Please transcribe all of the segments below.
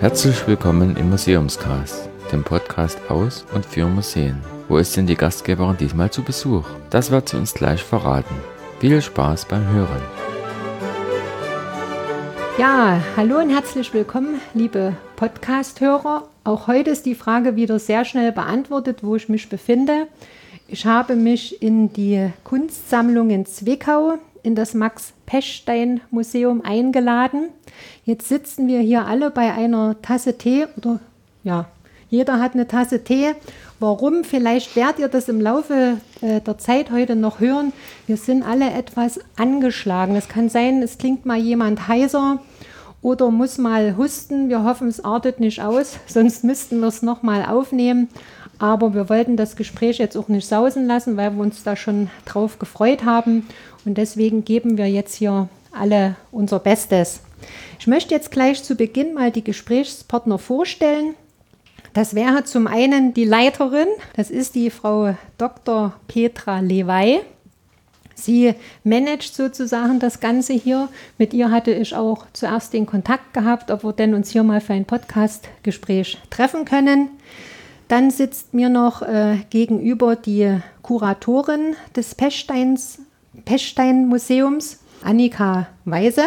Herzlich willkommen im Museumscast, dem Podcast aus und für Museen. Wo ist denn die Gastgeberin diesmal zu Besuch? Das wird sie uns gleich verraten. Viel Spaß beim Hören. Ja, hallo und herzlich willkommen, liebe Podcast-Hörer. Auch heute ist die Frage wieder sehr schnell beantwortet, wo ich mich befinde. Ich habe mich in die Kunstsammlung in Zwickau in das Max Pechstein Museum eingeladen. Jetzt sitzen wir hier alle bei einer Tasse Tee oder ja, jeder hat eine Tasse Tee. Warum? Vielleicht werdet ihr das im Laufe äh, der Zeit heute noch hören. Wir sind alle etwas angeschlagen. Es kann sein, es klingt mal jemand heiser oder muss mal husten. Wir hoffen, es artet nicht aus, sonst müssten wir es nochmal aufnehmen. Aber wir wollten das Gespräch jetzt auch nicht sausen lassen, weil wir uns da schon drauf gefreut haben. Und deswegen geben wir jetzt hier alle unser Bestes. Ich möchte jetzt gleich zu Beginn mal die Gesprächspartner vorstellen. Das wäre zum einen die Leiterin, das ist die Frau Dr. Petra Lewey. Sie managt sozusagen das Ganze hier. Mit ihr hatte ich auch zuerst den Kontakt gehabt, ob wir denn uns hier mal für ein Podcastgespräch treffen können. Dann sitzt mir noch äh, gegenüber die Kuratorin des Pechsteins Pechstein-Museums, Annika Weise.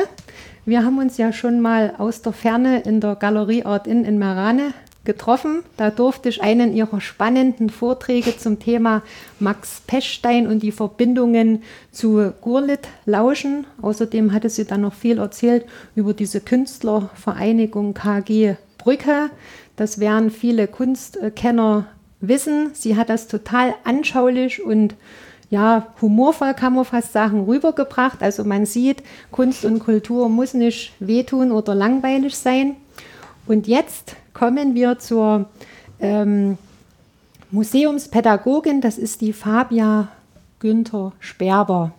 Wir haben uns ja schon mal aus der Ferne in der Galerie Art Inn in Merane getroffen. Da durfte ich einen ihrer spannenden Vorträge zum Thema Max Pechstein und die Verbindungen zu Gurlit lauschen. Außerdem hatte sie dann noch viel erzählt über diese Künstlervereinigung KG Brücke. Das werden viele Kunstkenner wissen. Sie hat das total anschaulich und ja, humorvoll kann man fast sagen, rübergebracht. Also man sieht, Kunst und Kultur muss nicht wehtun oder langweilig sein. Und jetzt kommen wir zur ähm, Museumspädagogin, das ist die Fabia Günther Sperber.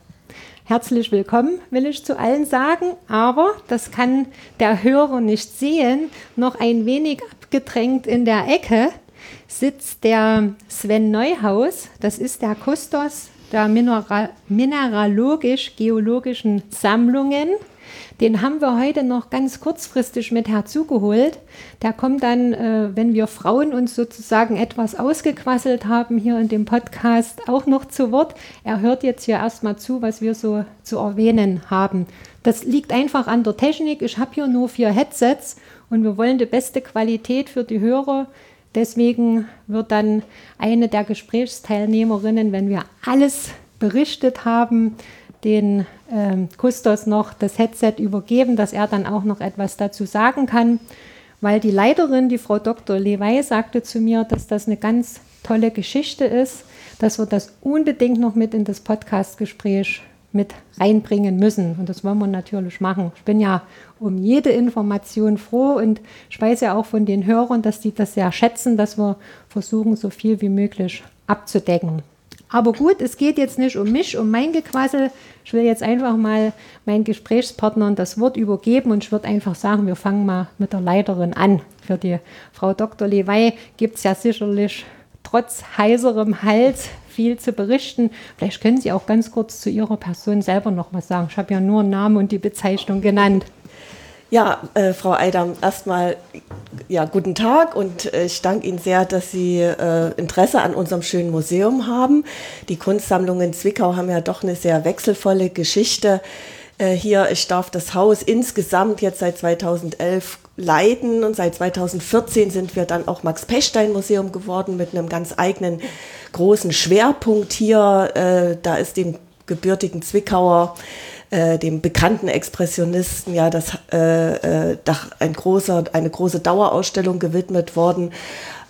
Herzlich willkommen, will ich zu allen sagen, aber das kann der Hörer nicht sehen. Noch ein wenig abgedrängt in der Ecke sitzt der Sven Neuhaus, das ist der Kustos der Mineral mineralogisch-geologischen Sammlungen. Den haben wir heute noch ganz kurzfristig mit herzugeholt. Der kommt dann, äh, wenn wir Frauen uns sozusagen etwas ausgequasselt haben hier in dem Podcast, auch noch zu Wort. Er hört jetzt hier erstmal zu, was wir so zu erwähnen haben. Das liegt einfach an der Technik. Ich habe hier nur vier Headsets und wir wollen die beste Qualität für die Hörer Deswegen wird dann eine der Gesprächsteilnehmerinnen, wenn wir alles berichtet haben, den ähm, Kustos noch das Headset übergeben, dass er dann auch noch etwas dazu sagen kann, weil die Leiterin, die Frau Dr. Lewey, sagte zu mir, dass das eine ganz tolle Geschichte ist, dass wir das unbedingt noch mit in das Podcastgespräch mit reinbringen müssen. Und das wollen wir natürlich machen. Ich bin ja um jede Information froh und ich weiß ja auch von den Hörern, dass die das sehr schätzen, dass wir versuchen, so viel wie möglich abzudecken. Aber gut, es geht jetzt nicht um mich, um mein Gequassel. Ich will jetzt einfach mal meinen Gesprächspartnern das Wort übergeben und ich würde einfach sagen, wir fangen mal mit der Leiterin an. Für die Frau Dr. Lewey gibt es ja sicherlich trotz heiserem Hals viel zu berichten. Vielleicht können Sie auch ganz kurz zu Ihrer Person selber noch was sagen. Ich habe ja nur einen Namen und die Bezeichnung genannt. Ja, äh, Frau Eidam, erstmal ja, guten Tag und äh, ich danke Ihnen sehr, dass Sie äh, Interesse an unserem schönen Museum haben. Die Kunstsammlungen Zwickau haben ja doch eine sehr wechselvolle Geschichte. Äh, hier, ich darf das Haus insgesamt jetzt seit 2011 leiten und seit 2014 sind wir dann auch Max Pechstein Museum geworden mit einem ganz eigenen großen Schwerpunkt hier. Äh, da ist dem gebürtigen Zwickauer, äh, dem bekannten Expressionisten, ja, das ein großer, eine große Dauerausstellung gewidmet worden.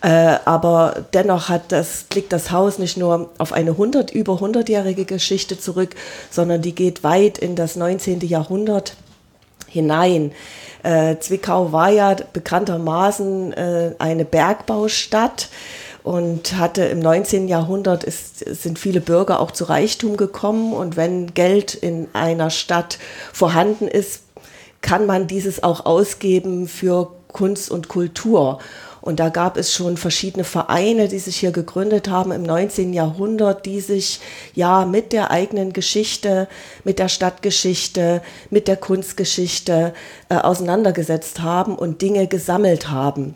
Äh, aber dennoch hat das, blickt das Haus nicht nur auf eine 100, über 100-jährige Geschichte zurück, sondern die geht weit in das 19. Jahrhundert hinein. Äh, Zwickau war ja bekanntermaßen äh, eine Bergbaustadt und hatte im 19. Jahrhundert ist, sind viele Bürger auch zu Reichtum gekommen und wenn Geld in einer Stadt vorhanden ist, kann man dieses auch ausgeben für Kunst und Kultur. Und da gab es schon verschiedene Vereine, die sich hier gegründet haben im 19. Jahrhundert, die sich ja mit der eigenen Geschichte, mit der Stadtgeschichte, mit der Kunstgeschichte äh, auseinandergesetzt haben und Dinge gesammelt haben.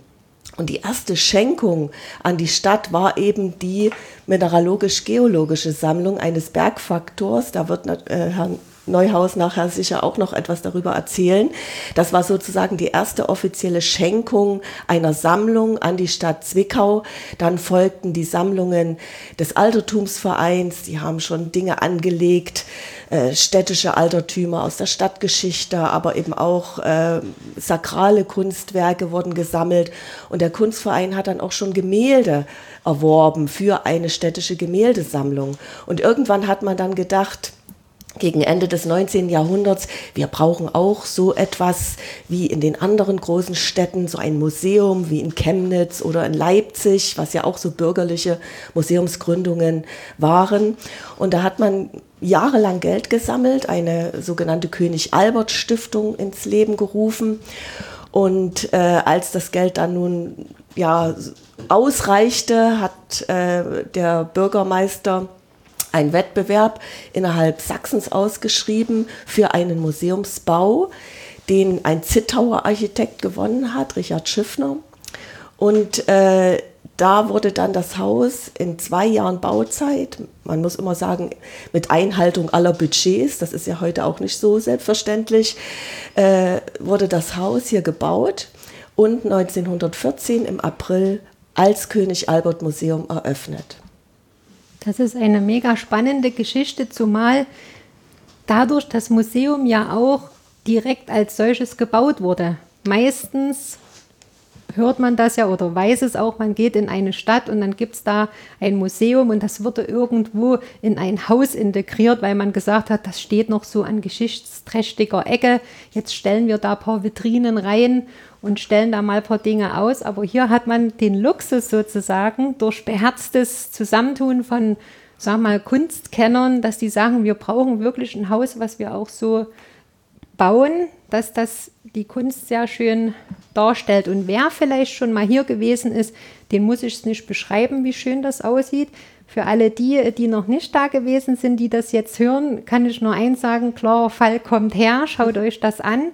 Und die erste Schenkung an die Stadt war eben die mineralogisch-geologische Sammlung eines Bergfaktors. Da wird äh, Herrn Neuhaus nachher sicher auch noch etwas darüber erzählen. Das war sozusagen die erste offizielle Schenkung einer Sammlung an die Stadt Zwickau. Dann folgten die Sammlungen des Altertumsvereins. Die haben schon Dinge angelegt, äh, städtische Altertümer aus der Stadtgeschichte, aber eben auch äh, sakrale Kunstwerke wurden gesammelt. Und der Kunstverein hat dann auch schon Gemälde erworben für eine städtische Gemäldesammlung. Und irgendwann hat man dann gedacht, gegen Ende des 19. Jahrhunderts. Wir brauchen auch so etwas wie in den anderen großen Städten, so ein Museum wie in Chemnitz oder in Leipzig, was ja auch so bürgerliche Museumsgründungen waren. Und da hat man jahrelang Geld gesammelt, eine sogenannte König Albert Stiftung ins Leben gerufen. Und äh, als das Geld dann nun ja ausreichte, hat äh, der Bürgermeister ein Wettbewerb innerhalb Sachsens ausgeschrieben für einen Museumsbau, den ein Zittauer Architekt gewonnen hat, Richard Schiffner. Und äh, da wurde dann das Haus in zwei Jahren Bauzeit, man muss immer sagen, mit Einhaltung aller Budgets, das ist ja heute auch nicht so selbstverständlich, äh, wurde das Haus hier gebaut und 1914 im April als König Albert Museum eröffnet. Das ist eine mega spannende Geschichte, zumal dadurch das Museum ja auch direkt als solches gebaut wurde. Meistens hört man das ja oder weiß es auch, man geht in eine Stadt und dann gibt es da ein Museum und das wurde irgendwo in ein Haus integriert, weil man gesagt hat, das steht noch so an geschichtsträchtiger Ecke. Jetzt stellen wir da ein paar Vitrinen rein und stellen da mal ein paar Dinge aus. Aber hier hat man den Luxus sozusagen durch beherztes Zusammentun von, sag mal, Kunstkennern, dass die sagen, wir brauchen wirklich ein Haus, was wir auch so bauen, dass das die Kunst sehr schön darstellt. Und wer vielleicht schon mal hier gewesen ist, den muss ich es nicht beschreiben, wie schön das aussieht. Für alle die, die noch nicht da gewesen sind, die das jetzt hören, kann ich nur eins sagen, klarer Fall kommt her, schaut euch das an,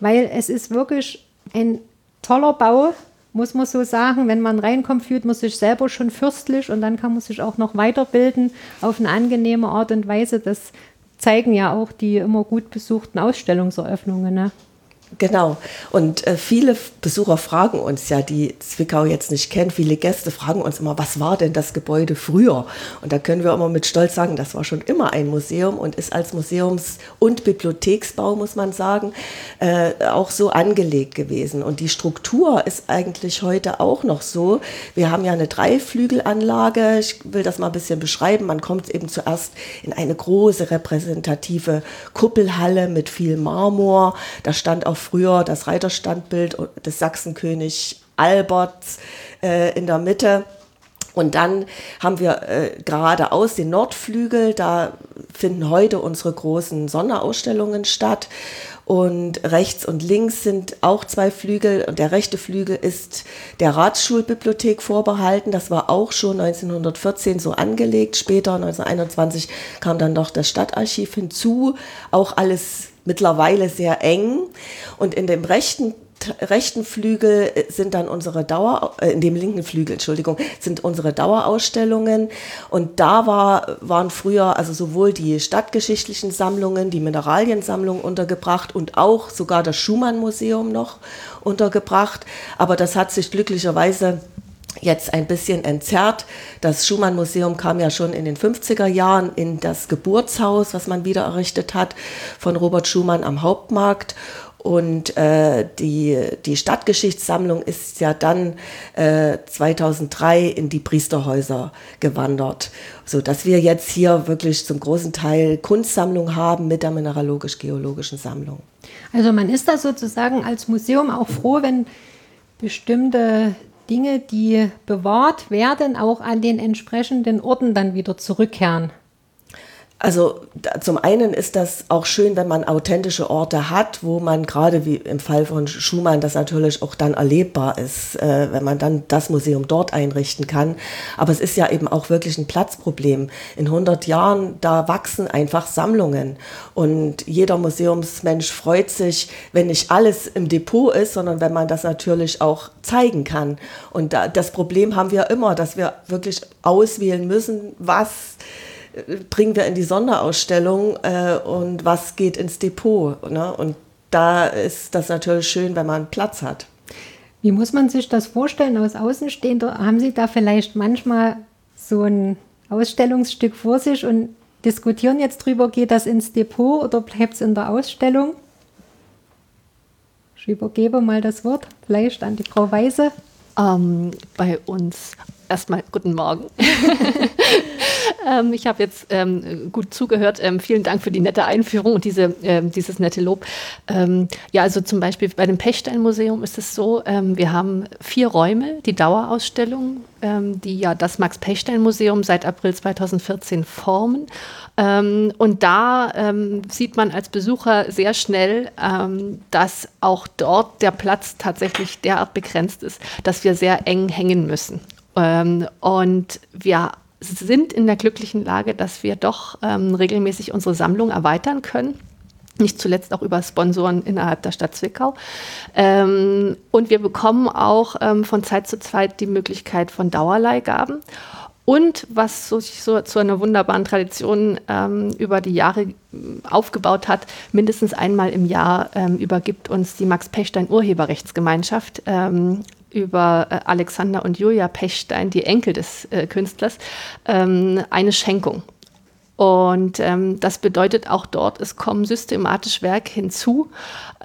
weil es ist wirklich ein toller Bau, muss man so sagen. Wenn man reinkommt, fühlt man sich selber schon fürstlich und dann kann man sich auch noch weiterbilden auf eine angenehme Art und Weise. Das zeigen ja auch die immer gut besuchten Ausstellungseröffnungen. Ne? Genau. Und äh, viele Besucher fragen uns ja, die Zwickau jetzt nicht kennen, viele Gäste fragen uns immer, was war denn das Gebäude früher? Und da können wir immer mit Stolz sagen, das war schon immer ein Museum und ist als Museums- und Bibliotheksbau, muss man sagen, äh, auch so angelegt gewesen. Und die Struktur ist eigentlich heute auch noch so. Wir haben ja eine Dreiflügelanlage. Ich will das mal ein bisschen beschreiben. Man kommt eben zuerst in eine große repräsentative Kuppelhalle mit viel Marmor. Da stand auch früher das Reiterstandbild des Sachsenkönig Alberts äh, in der Mitte. Und dann haben wir äh, geradeaus den Nordflügel, da finden heute unsere großen Sonderausstellungen statt. Und rechts und links sind auch zwei Flügel. Und der rechte Flügel ist der Ratsschulbibliothek vorbehalten. Das war auch schon 1914 so angelegt. Später, 1921, kam dann noch das Stadtarchiv hinzu. Auch alles mittlerweile sehr eng. Und in dem rechten rechten Flügel sind dann unsere Dauer, äh, in dem linken Flügel, Entschuldigung, sind unsere Dauerausstellungen. Und da war, waren früher also sowohl die stadtgeschichtlichen Sammlungen, die Mineraliensammlung untergebracht und auch sogar das Schumann-Museum noch untergebracht. Aber das hat sich glücklicherweise jetzt ein bisschen entzerrt. Das Schumann-Museum kam ja schon in den 50er Jahren in das Geburtshaus, was man wieder errichtet hat, von Robert Schumann am Hauptmarkt. Und äh, die, die Stadtgeschichtssammlung ist ja dann äh, 2003 in die Priesterhäuser gewandert, so dass wir jetzt hier wirklich zum großen Teil Kunstsammlung haben mit der mineralogisch-geologischen Sammlung. Also man ist da sozusagen als Museum auch froh, wenn bestimmte Dinge, die bewahrt werden, auch an den entsprechenden Orten dann wieder zurückkehren. Also zum einen ist das auch schön, wenn man authentische Orte hat, wo man gerade wie im Fall von Schumann das natürlich auch dann erlebbar ist, äh, wenn man dann das Museum dort einrichten kann. Aber es ist ja eben auch wirklich ein Platzproblem. In 100 Jahren, da wachsen einfach Sammlungen und jeder Museumsmensch freut sich, wenn nicht alles im Depot ist, sondern wenn man das natürlich auch zeigen kann. Und da, das Problem haben wir immer, dass wir wirklich auswählen müssen, was bringen wir in die Sonderausstellung äh, und was geht ins Depot. Ne? Und da ist das natürlich schön, wenn man Platz hat. Wie muss man sich das vorstellen aus Außenstehender? Haben Sie da vielleicht manchmal so ein Ausstellungsstück vor sich und diskutieren jetzt drüber, geht das ins Depot oder bleibt es in der Ausstellung? Ich übergebe mal das Wort vielleicht an die Frau Weise. Ähm, bei uns erstmal guten Morgen. ähm, ich habe jetzt ähm, gut zugehört. Ähm, vielen Dank für die nette Einführung und diese, ähm, dieses nette Lob. Ähm, ja, also zum Beispiel bei dem Pechstein-Museum ist es so, ähm, wir haben vier Räume, die Dauerausstellung, die ja das Max-Pechstein-Museum seit April 2014 formen. und da sieht man als Besucher sehr schnell, dass auch dort der Platz tatsächlich derart begrenzt ist, dass wir sehr eng hängen müssen. Und wir sind in der glücklichen Lage, dass wir doch ähm, regelmäßig unsere Sammlung erweitern können. Nicht zuletzt auch über Sponsoren innerhalb der Stadt Zwickau. Ähm, und wir bekommen auch ähm, von Zeit zu Zeit die Möglichkeit von Dauerleihgaben. Und was sich so zu einer wunderbaren Tradition ähm, über die Jahre äh, aufgebaut hat, mindestens einmal im Jahr ähm, übergibt uns die Max Pechstein Urheberrechtsgemeinschaft ähm, über äh, Alexander und Julia Pechstein, die Enkel des äh, Künstlers, ähm, eine Schenkung. Und ähm, das bedeutet auch dort, es kommen systematisch Werke hinzu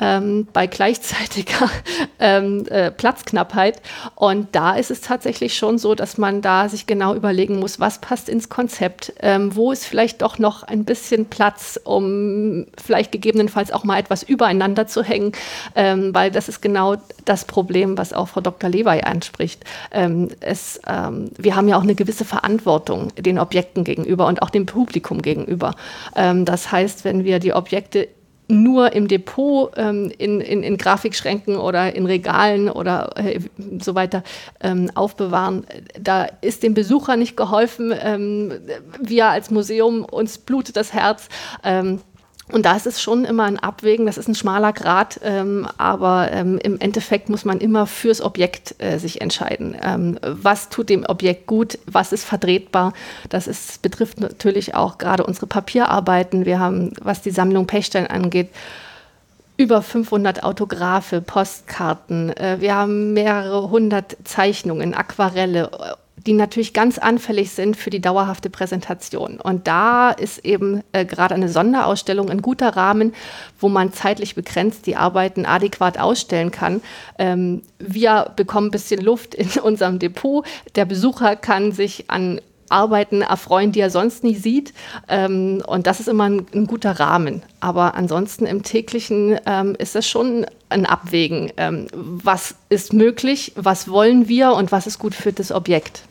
ähm, bei gleichzeitiger ähm, äh, Platzknappheit. Und da ist es tatsächlich schon so, dass man da sich genau überlegen muss, was passt ins Konzept, ähm, wo ist vielleicht doch noch ein bisschen Platz, um vielleicht gegebenenfalls auch mal etwas übereinander zu hängen, ähm, weil das ist genau das Problem, was auch Frau Dr. Lewey anspricht. Ähm, es, wir haben ja auch eine gewisse Verantwortung den Objekten gegenüber und auch dem Publikum Publikum gegenüber. Ähm, das heißt, wenn wir die Objekte nur im Depot ähm, in, in, in, Grafikschränken oder in Regalen oder äh, so weiter ähm, aufbewahren. Da ist dem Besucher nicht geholfen. Ähm, wir als Museum, uns blutet das Herz. Und da ist es schon immer ein Abwägen, das ist ein schmaler Grad, ähm, aber ähm, im Endeffekt muss man immer fürs Objekt äh, sich entscheiden. Ähm, was tut dem Objekt gut, was ist vertretbar? Das ist, betrifft natürlich auch gerade unsere Papierarbeiten. Wir haben, was die Sammlung Pechstein angeht, über 500 Autographe, Postkarten. Äh, wir haben mehrere hundert Zeichnungen, Aquarelle die natürlich ganz anfällig sind für die dauerhafte Präsentation. Und da ist eben äh, gerade eine Sonderausstellung ein guter Rahmen, wo man zeitlich begrenzt die Arbeiten adäquat ausstellen kann. Ähm, wir bekommen ein bisschen Luft in unserem Depot. Der Besucher kann sich an Arbeiten erfreuen, die er sonst nie sieht. Ähm, und das ist immer ein, ein, guter Rahmen. Aber ansonsten im täglichen ähm, ist es schon ein Abwägen. Ähm, was ist möglich, was wollen wir und was ist gut für das Objekt?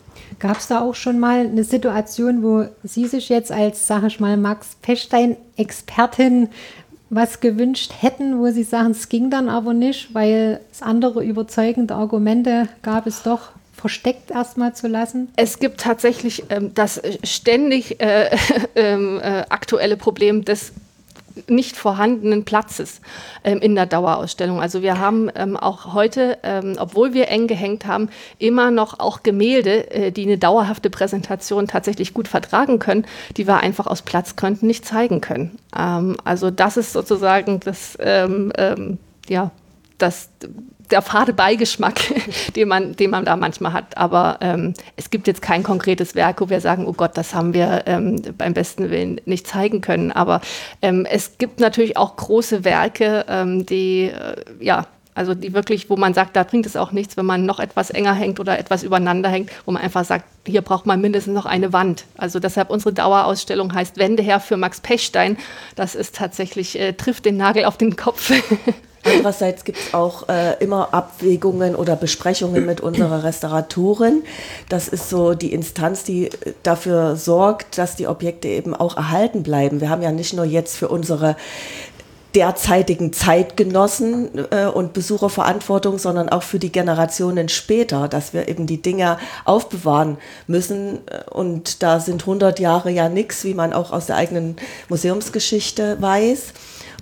Gab es da auch schon mal eine Situation, wo Sie sich jetzt als, sage ich mal, Max Pechstein-Expertin was gewünscht hätten, wo Sie sagen, es ging dann aber nicht, weil es andere überzeugende Argumente gab es doch versteckt erstmal zu lassen? Es gibt tatsächlich ähm, das ständig äh, äh, aktuelle Problem des nicht vorhandenen Platzes ähm, in der Dauerausstellung. Also wir haben ähm, auch heute, ähm, obwohl wir eng gehängt haben, immer noch auch Gemälde, äh, die eine dauerhafte Präsentation tatsächlich gut vertragen können, die wir einfach aus Platzgründen nicht zeigen können. Ähm, also das ist sozusagen das, ähm, ähm, ja, das der fade Beigeschmack, den man, den man da manchmal hat. Aber ähm, es gibt jetzt kein konkretes Werk, wo wir sagen, oh Gott, das haben wir ähm, beim besten Willen nicht zeigen können. Aber ähm, es gibt natürlich auch große Werke, ähm, die, äh, ja, also die wirklich, wo man sagt, da bringt es auch nichts, wenn man noch etwas enger hängt oder etwas übereinander hängt, wo man einfach sagt, hier braucht man mindestens noch eine Wand. Also deshalb unsere Dauerausstellung heißt Wände her für Max Pechstein. Das ist tatsächlich, äh, trifft den Nagel auf den Kopf. Andererseits gibt es auch äh, immer Abwägungen oder Besprechungen mit unserer Restauratorin. Das ist so die Instanz, die dafür sorgt, dass die Objekte eben auch erhalten bleiben. Wir haben ja nicht nur jetzt für unsere derzeitigen Zeitgenossen äh, und Besucherverantwortung, sondern auch für die Generationen später, dass wir eben die Dinge aufbewahren müssen. Und da sind 100 Jahre ja nichts, wie man auch aus der eigenen Museumsgeschichte weiß.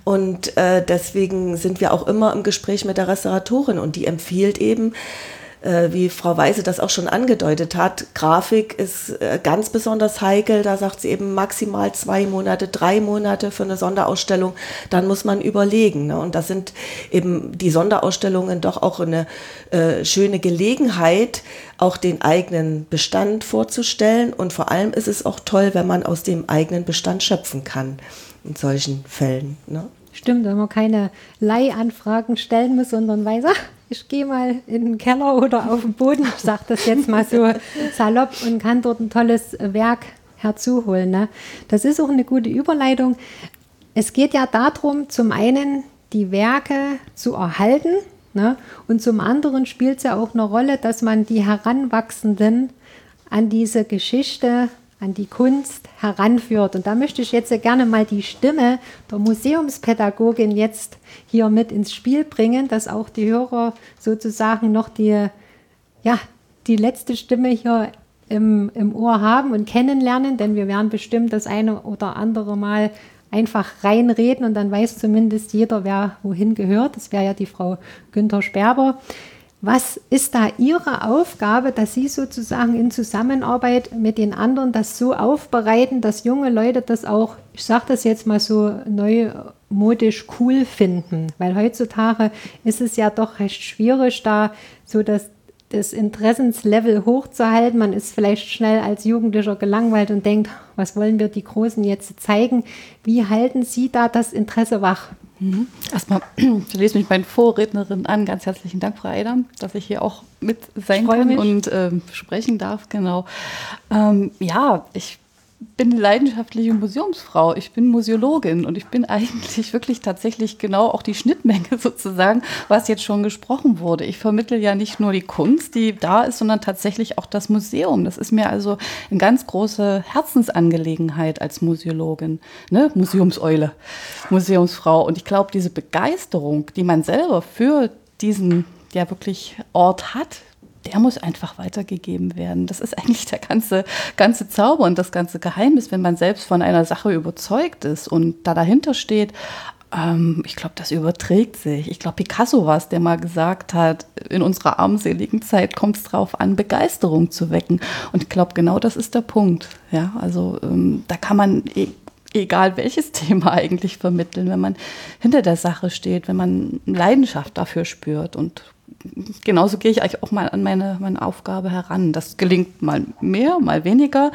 Und äh, deswegen sind wir auch immer im Gespräch mit der Restauratorin und die empfiehlt eben, äh, wie Frau Weise das auch schon angedeutet hat, Grafik ist äh, ganz besonders heikel. Da sagt sie eben maximal zwei Monate, drei Monate für eine Sonderausstellung. Dann muss man überlegen. Ne? Und das sind eben die Sonderausstellungen doch auch eine äh, schöne Gelegenheit, auch den eigenen Bestand vorzustellen. Und vor allem ist es auch toll, wenn man aus dem eigenen Bestand schöpfen kann in solchen Fällen. Ne? Stimmt, wenn man keine Leihanfragen stellen muss, sondern weiß, ach, ich gehe mal in den Keller oder auf den Boden, ich sage das jetzt mal so salopp und kann dort ein tolles Werk herzuholen. Ne? Das ist auch eine gute Überleitung. Es geht ja darum, zum einen die Werke zu erhalten ne? und zum anderen spielt es ja auch eine Rolle, dass man die Heranwachsenden an diese Geschichte an die Kunst heranführt. Und da möchte ich jetzt gerne mal die Stimme der Museumspädagogin jetzt hier mit ins Spiel bringen, dass auch die Hörer sozusagen noch die, ja, die letzte Stimme hier im, im Ohr haben und kennenlernen, denn wir werden bestimmt das eine oder andere Mal einfach reinreden und dann weiß zumindest jeder, wer wohin gehört. Das wäre ja die Frau Günther Sperber. Was ist da Ihre Aufgabe, dass Sie sozusagen in Zusammenarbeit mit den anderen das so aufbereiten, dass junge Leute das auch, ich sage das jetzt mal so neumodisch cool finden? Weil heutzutage ist es ja doch recht schwierig, da so das, das Interessenslevel hochzuhalten. Man ist vielleicht schnell als Jugendlicher gelangweilt und denkt, was wollen wir die Großen jetzt zeigen? Wie halten Sie da das Interesse wach? Mhm. Erstmal lese mich meinen Vorrednerinnen an. Ganz herzlichen Dank, Frau Eidam, dass ich hier auch mit sein kann mich. und äh, sprechen darf. Genau. Ähm, ja, ich bin leidenschaftliche Museumsfrau. Ich bin Museologin und ich bin eigentlich wirklich tatsächlich genau auch die Schnittmenge sozusagen, was jetzt schon gesprochen wurde. Ich vermittle ja nicht nur die Kunst, die da ist, sondern tatsächlich auch das Museum. Das ist mir also eine ganz große Herzensangelegenheit als Museologin, ne? Museumseule, Museumsfrau. Und ich glaube, diese Begeisterung, die man selber für diesen ja wirklich Ort hat, der muss einfach weitergegeben werden. Das ist eigentlich der ganze, ganze Zauber und das ganze Geheimnis, wenn man selbst von einer Sache überzeugt ist und da dahinter steht. Ähm, ich glaube, das überträgt sich. Ich glaube, Picasso war es, der mal gesagt hat, in unserer armseligen Zeit kommt es darauf an, Begeisterung zu wecken. Und ich glaube, genau das ist der Punkt. Ja, also ähm, da kann man e egal welches Thema eigentlich vermitteln, wenn man hinter der Sache steht, wenn man Leidenschaft dafür spürt und genauso gehe ich eigentlich auch mal an meine, meine Aufgabe heran. Das gelingt mal mehr, mal weniger.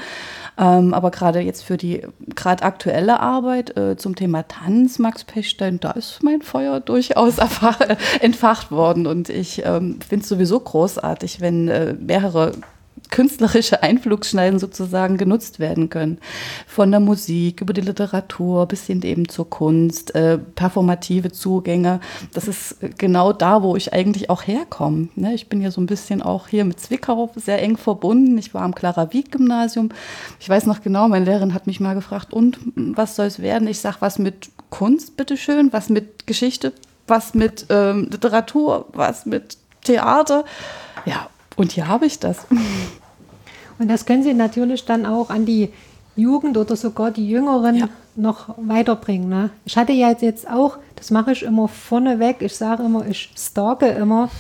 Ähm, aber gerade jetzt für die gerade aktuelle Arbeit äh, zum Thema Tanz, Max Pechstein, da ist mein Feuer durchaus entfacht worden. Und ich ähm, finde es sowieso großartig, wenn äh, mehrere künstlerische Einflugsschneiden sozusagen genutzt werden können. Von der Musik über die Literatur bis hin eben zur Kunst, äh, performative Zugänge. Das ist genau da, wo ich eigentlich auch herkomme. Ne? Ich bin ja so ein bisschen auch hier mit Zwickau sehr eng verbunden. Ich war am Clara Wieck Gymnasium. Ich weiß noch genau, meine Lehrerin hat mich mal gefragt, und was soll es werden? Ich sage, was mit Kunst, bitteschön, was mit Geschichte, was mit ähm, Literatur, was mit Theater. Ja, und hier habe ich das. Und das können Sie natürlich dann auch an die Jugend oder sogar die Jüngeren ja. noch weiterbringen. Ne? Ich hatte ja jetzt auch, das mache ich immer vorneweg, ich sage immer, ich stalke immer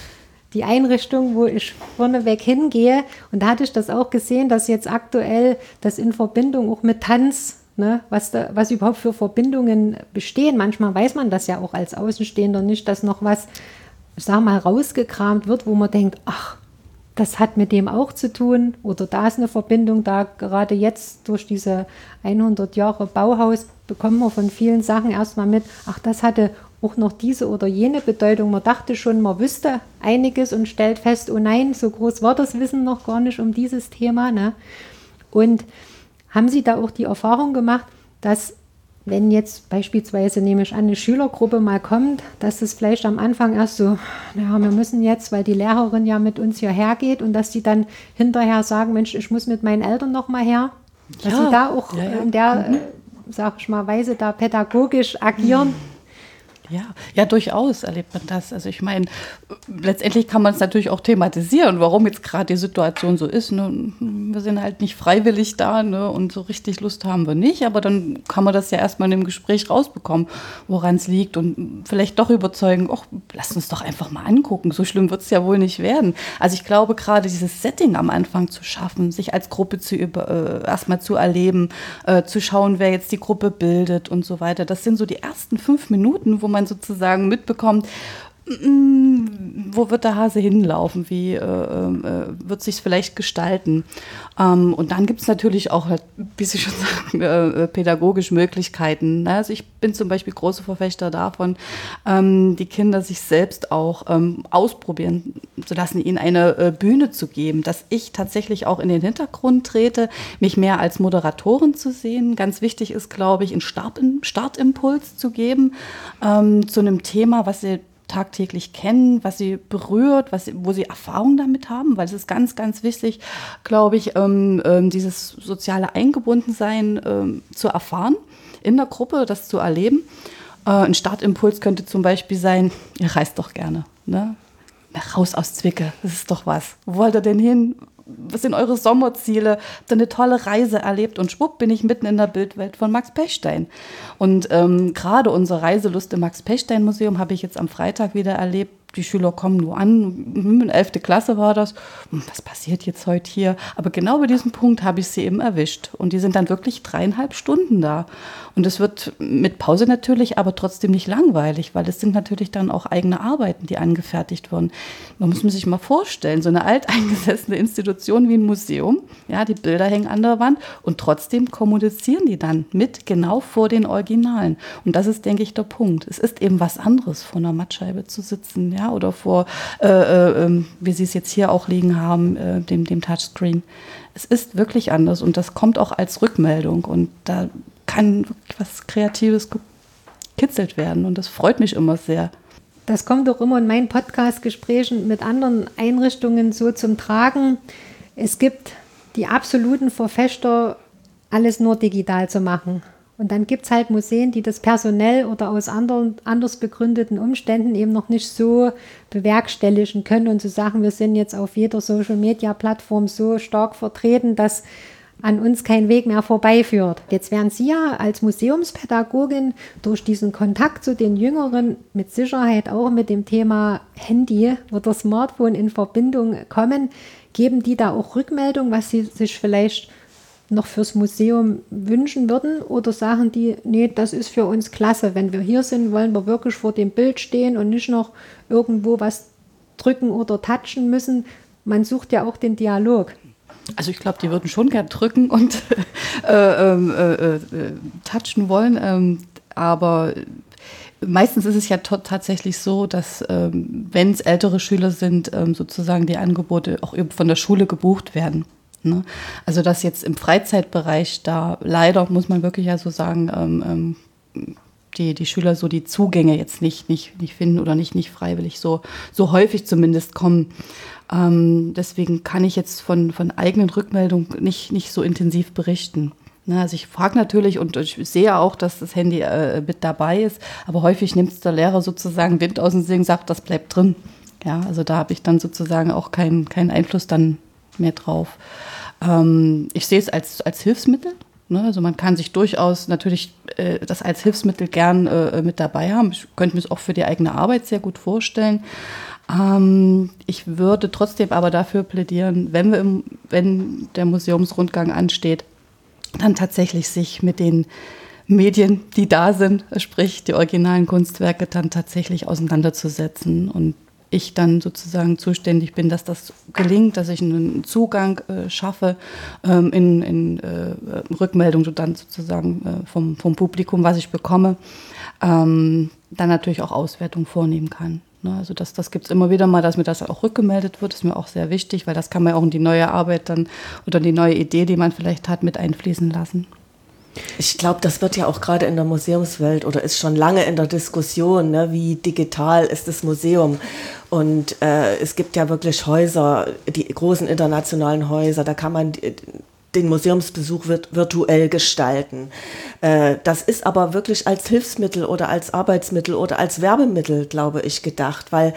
die Einrichtung, wo ich vorneweg hingehe. Und da hatte ich das auch gesehen, dass jetzt aktuell das in Verbindung auch mit Tanz, ne, was, da, was überhaupt für Verbindungen bestehen. Manchmal weiß man das ja auch als Außenstehender nicht, dass noch was, ich sage mal, rausgekramt wird, wo man denkt, ach, das hat mit dem auch zu tun oder da ist eine Verbindung da. Gerade jetzt durch diese 100 Jahre Bauhaus bekommen wir von vielen Sachen erstmal mit, ach, das hatte auch noch diese oder jene Bedeutung. Man dachte schon, man wüsste einiges und stellt fest, oh nein, so groß war das Wissen noch gar nicht um dieses Thema. Ne? Und haben Sie da auch die Erfahrung gemacht, dass wenn jetzt beispielsweise, nehme ich an, eine Schülergruppe mal kommt, dass es vielleicht am Anfang erst so, naja, wir müssen jetzt, weil die Lehrerin ja mit uns hierher geht und dass die dann hinterher sagen, Mensch, ich muss mit meinen Eltern noch mal her, dass ja. sie da auch ja, ja. in der, mhm. Sag ich mal, Weise da pädagogisch agieren. Mhm ja, ja, durchaus erlebt man das. Also ich meine, letztendlich kann man es natürlich auch thematisieren, warum jetzt gerade die Situation so ist. Ne? Wir sind halt nicht freiwillig da ne? und so richtig Lust haben wir nicht, aber dann kann man das ja erstmal in dem Gespräch rausbekommen, woran es liegt und vielleicht doch überzeugen, ach, lass uns doch einfach mal angucken, so schlimm wird es ja wohl nicht werden. Also ich glaube, gerade dieses Setting am Anfang zu schaffen, sich als Gruppe zu über, äh, erstmal zu erleben, äh, zu schauen, wer jetzt die Gruppe bildet und so weiter, das sind so die ersten fünf Minuten, wo man man sozusagen mitbekommt, mm, wo wird der Hase hinlaufen? Wie äh, äh, wird sich vielleicht gestalten? Ähm, und dann gibt es natürlich auch, halt, wie Sie schon sagen, äh, äh, pädagogische Möglichkeiten. Ne? Also ich bin zum Beispiel große Verfechter davon, ähm, die Kinder sich selbst auch ähm, ausprobieren zu lassen, ihnen eine äh, Bühne zu geben, dass ich tatsächlich auch in den Hintergrund trete, mich mehr als Moderatorin zu sehen. Ganz wichtig ist, glaube ich, einen Start, Startimpuls zu geben ähm, zu einem Thema, was sie tagtäglich kennen, was sie berührt, was wo sie Erfahrung damit haben, weil es ist ganz, ganz wichtig, glaube ich, ähm, ähm, dieses soziale Eingebundensein ähm, zu erfahren in der Gruppe, das zu erleben. Äh, ein Startimpuls könnte zum Beispiel sein, ihr reist doch gerne. Ne? Raus aus Zwicke, das ist doch was. Wo wollt ihr denn hin? Was sind eure Sommerziele? Habt ihr eine tolle Reise erlebt? Und schwupp bin ich mitten in der Bildwelt von Max Pechstein. Und ähm, gerade unsere Reiselust im Max Pechstein Museum habe ich jetzt am Freitag wieder erlebt die Schüler kommen nur an, hm, in 11. Klasse war das, hm, was passiert jetzt heute hier? Aber genau bei diesem Punkt habe ich sie eben erwischt. Und die sind dann wirklich dreieinhalb Stunden da. Und es wird mit Pause natürlich, aber trotzdem nicht langweilig, weil es sind natürlich dann auch eigene Arbeiten, die angefertigt wurden. Man muss sich mal vorstellen, so eine alteingesessene Institution wie ein Museum, ja, die Bilder hängen an der Wand und trotzdem kommunizieren die dann mit genau vor den Originalen. Und das ist, denke ich, der Punkt. Es ist eben was anderes, vor einer Mattscheibe zu sitzen, ja, oder vor, äh, äh, ähm, wie Sie es jetzt hier auch liegen haben, äh, dem, dem Touchscreen. Es ist wirklich anders und das kommt auch als Rückmeldung und da kann wirklich was Kreatives gekitzelt werden und das freut mich immer sehr. Das kommt auch immer in meinen Podcast-Gesprächen mit anderen Einrichtungen so zum Tragen. Es gibt die absoluten Verfechter, alles nur digital zu machen. Und dann gibt es halt Museen, die das personell oder aus anderen, anders begründeten Umständen eben noch nicht so bewerkstelligen können und zu so sagen, wir sind jetzt auf jeder Social-Media-Plattform so stark vertreten, dass an uns kein Weg mehr vorbeiführt. Jetzt werden Sie ja als Museumspädagogin durch diesen Kontakt zu den Jüngeren mit Sicherheit auch mit dem Thema Handy oder Smartphone in Verbindung kommen. Geben die da auch Rückmeldung, was Sie sich vielleicht noch fürs Museum wünschen würden? Oder sagen die, nee, das ist für uns klasse. Wenn wir hier sind, wollen wir wirklich vor dem Bild stehen und nicht noch irgendwo was drücken oder touchen müssen. Man sucht ja auch den Dialog. Also ich glaube, die würden schon gern drücken und äh, ähm, äh, äh, touchen wollen. Ähm, aber meistens ist es ja tatsächlich so, dass ähm, wenn es ältere Schüler sind, sozusagen die Angebote auch von der Schule gebucht werden. Ne? Also dass jetzt im Freizeitbereich da leider, muss man wirklich ja so sagen, ähm, ähm, die, die Schüler so die Zugänge jetzt nicht, nicht, nicht finden oder nicht, nicht freiwillig so, so häufig zumindest kommen. Ähm, deswegen kann ich jetzt von, von eigenen Rückmeldungen nicht, nicht so intensiv berichten. Ne, also ich frage natürlich und ich sehe auch, dass das Handy äh, mit dabei ist, aber häufig nimmt es der Lehrer sozusagen Wind aus dem Segen, sagt, das bleibt drin. Ja, also da habe ich dann sozusagen auch keinen keinen Einfluss dann mehr drauf. Ähm, ich sehe es als, als Hilfsmittel. Ne? Also man kann sich durchaus natürlich äh, das als Hilfsmittel gern äh, mit dabei haben. Ich könnte mir es auch für die eigene Arbeit sehr gut vorstellen. Ähm, ich würde trotzdem aber dafür plädieren, wenn, wir im, wenn der Museumsrundgang ansteht, dann tatsächlich sich mit den Medien, die da sind, sprich die originalen Kunstwerke, dann tatsächlich auseinanderzusetzen und ich dann sozusagen zuständig bin, dass das gelingt, dass ich einen Zugang äh, schaffe ähm, in, in äh, Rückmeldung dann sozusagen äh, vom, vom Publikum, was ich bekomme, ähm, dann natürlich auch Auswertung vornehmen kann. Ne? Also das, das gibt es immer wieder mal, dass mir das auch rückgemeldet wird, ist mir auch sehr wichtig, weil das kann man auch in die neue Arbeit dann oder die neue Idee, die man vielleicht hat, mit einfließen lassen. Ich glaube, das wird ja auch gerade in der Museumswelt oder ist schon lange in der Diskussion, ne, wie digital ist das Museum. Und äh, es gibt ja wirklich Häuser, die großen internationalen Häuser, da kann man den Museumsbesuch wird virtuell gestalten. Äh, das ist aber wirklich als Hilfsmittel oder als Arbeitsmittel oder als Werbemittel, glaube ich, gedacht, weil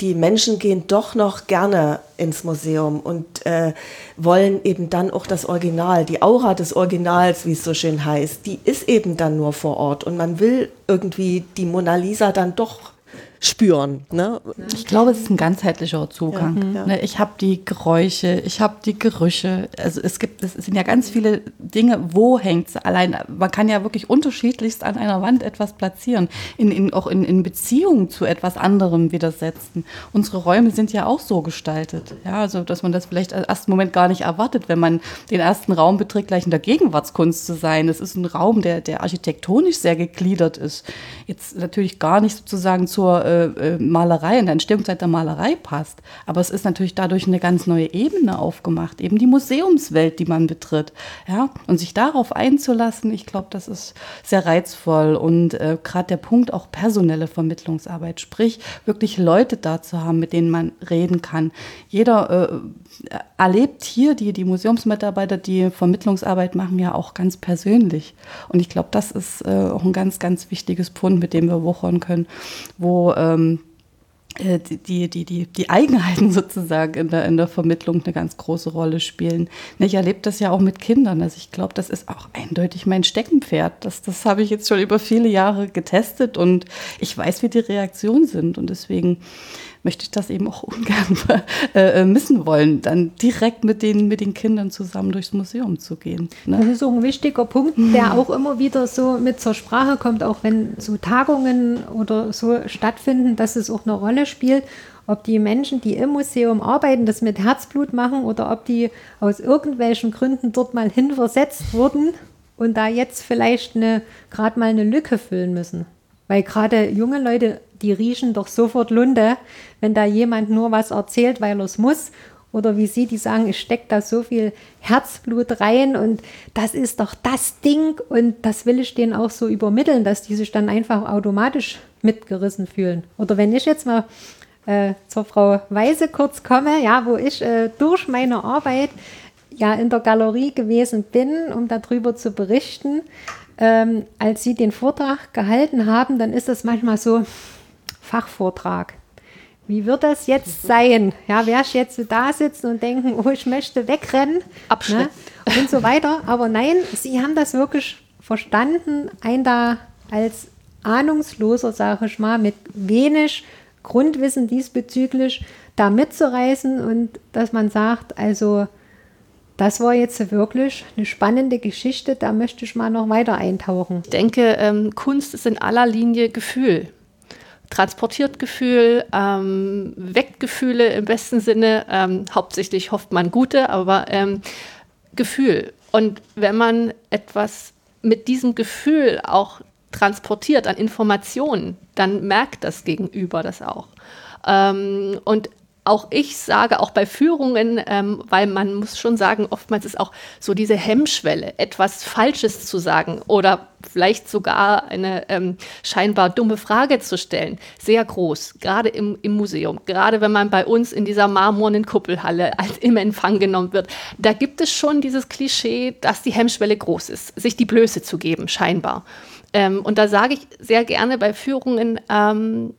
die Menschen gehen doch noch gerne ins Museum und äh, wollen eben dann auch das Original, die Aura des Originals, wie es so schön heißt, die ist eben dann nur vor Ort und man will irgendwie die Mona Lisa dann doch spüren. Ne? Ich glaube, es ist ein ganzheitlicher Zugang. Ja, ja. Ne, ich habe die Geräusche, ich habe die Gerüche. Also es gibt, es sind ja ganz viele Dinge, wo hängt es allein. Man kann ja wirklich unterschiedlichst an einer Wand etwas platzieren, in, in, auch in, in Beziehung zu etwas anderem widersetzen. Unsere Räume sind ja auch so gestaltet. Ja, also dass man das vielleicht im ersten Moment gar nicht erwartet, wenn man den ersten Raum betritt, gleich in der Gegenwartskunst zu sein. Es ist ein Raum, der, der architektonisch sehr gegliedert ist. Jetzt natürlich gar nicht sozusagen zur äh, äh, Malerei, in der Entstehungszeit der Malerei passt. Aber es ist natürlich dadurch eine ganz neue Ebene aufgemacht, eben die Museumswelt, die man betritt. Ja? Und sich darauf einzulassen, ich glaube, das ist sehr reizvoll. Und äh, gerade der Punkt auch personelle Vermittlungsarbeit, sprich wirklich Leute da zu haben, mit denen man reden kann. Jeder äh, erlebt hier, die, die Museumsmitarbeiter, die Vermittlungsarbeit machen, ja auch ganz persönlich. Und ich glaube, das ist äh, auch ein ganz, ganz wichtiges Punkt, mit dem wir wuchern können, wo ähm, äh, die, die, die, die Eigenheiten sozusagen in der, in der Vermittlung eine ganz große Rolle spielen. Ich erlebe das ja auch mit Kindern. Also ich glaube, das ist auch eindeutig mein Steckenpferd. Das, das habe ich jetzt schon über viele Jahre getestet und ich weiß, wie die Reaktionen sind. Und deswegen möchte ich das eben auch ungern äh, missen wollen, dann direkt mit den, mit den Kindern zusammen durchs Museum zu gehen. Ne? Das ist auch ein wichtiger Punkt, der auch immer wieder so mit zur Sprache kommt, auch wenn so Tagungen oder so stattfinden, dass es auch eine Rolle spielt, ob die Menschen, die im Museum arbeiten, das mit Herzblut machen oder ob die aus irgendwelchen Gründen dort mal hinversetzt wurden und da jetzt vielleicht gerade mal eine Lücke füllen müssen. Weil gerade junge Leute die riechen doch sofort Lunde, wenn da jemand nur was erzählt, weil er es muss. Oder wie Sie, die sagen, ich stecke da so viel Herzblut rein und das ist doch das Ding und das will ich denen auch so übermitteln, dass die sich dann einfach automatisch mitgerissen fühlen. Oder wenn ich jetzt mal äh, zur Frau Weise kurz komme, ja, wo ich äh, durch meine Arbeit ja in der Galerie gewesen bin, um darüber zu berichten, ähm, als Sie den Vortrag gehalten haben, dann ist das manchmal so, Fachvortrag. Wie wird das jetzt sein? Ja, wer ich jetzt da sitzen und denken, oh, ich möchte wegrennen. Ne? und so weiter. Aber nein, sie haben das wirklich verstanden, ein da als ahnungsloser, sage ich mal, mit wenig Grundwissen diesbezüglich da mitzureißen und dass man sagt, also das war jetzt wirklich eine spannende Geschichte, da möchte ich mal noch weiter eintauchen. Ich denke, ähm, Kunst ist in aller Linie Gefühl transportiert Gefühl, ähm, weckt Gefühle im besten Sinne. Ähm, hauptsächlich hofft man gute, aber ähm, Gefühl. Und wenn man etwas mit diesem Gefühl auch transportiert an Informationen, dann merkt das Gegenüber das auch. Ähm, und auch ich sage, auch bei Führungen, ähm, weil man muss schon sagen, oftmals ist auch so diese Hemmschwelle, etwas Falsches zu sagen oder vielleicht sogar eine ähm, scheinbar dumme Frage zu stellen, sehr groß, gerade im, im Museum, gerade wenn man bei uns in dieser marmornen Kuppelhalle als im Empfang genommen wird. Da gibt es schon dieses Klischee, dass die Hemmschwelle groß ist, sich die Blöße zu geben, scheinbar. Ähm, und da sage ich sehr gerne bei Führungen, ähm,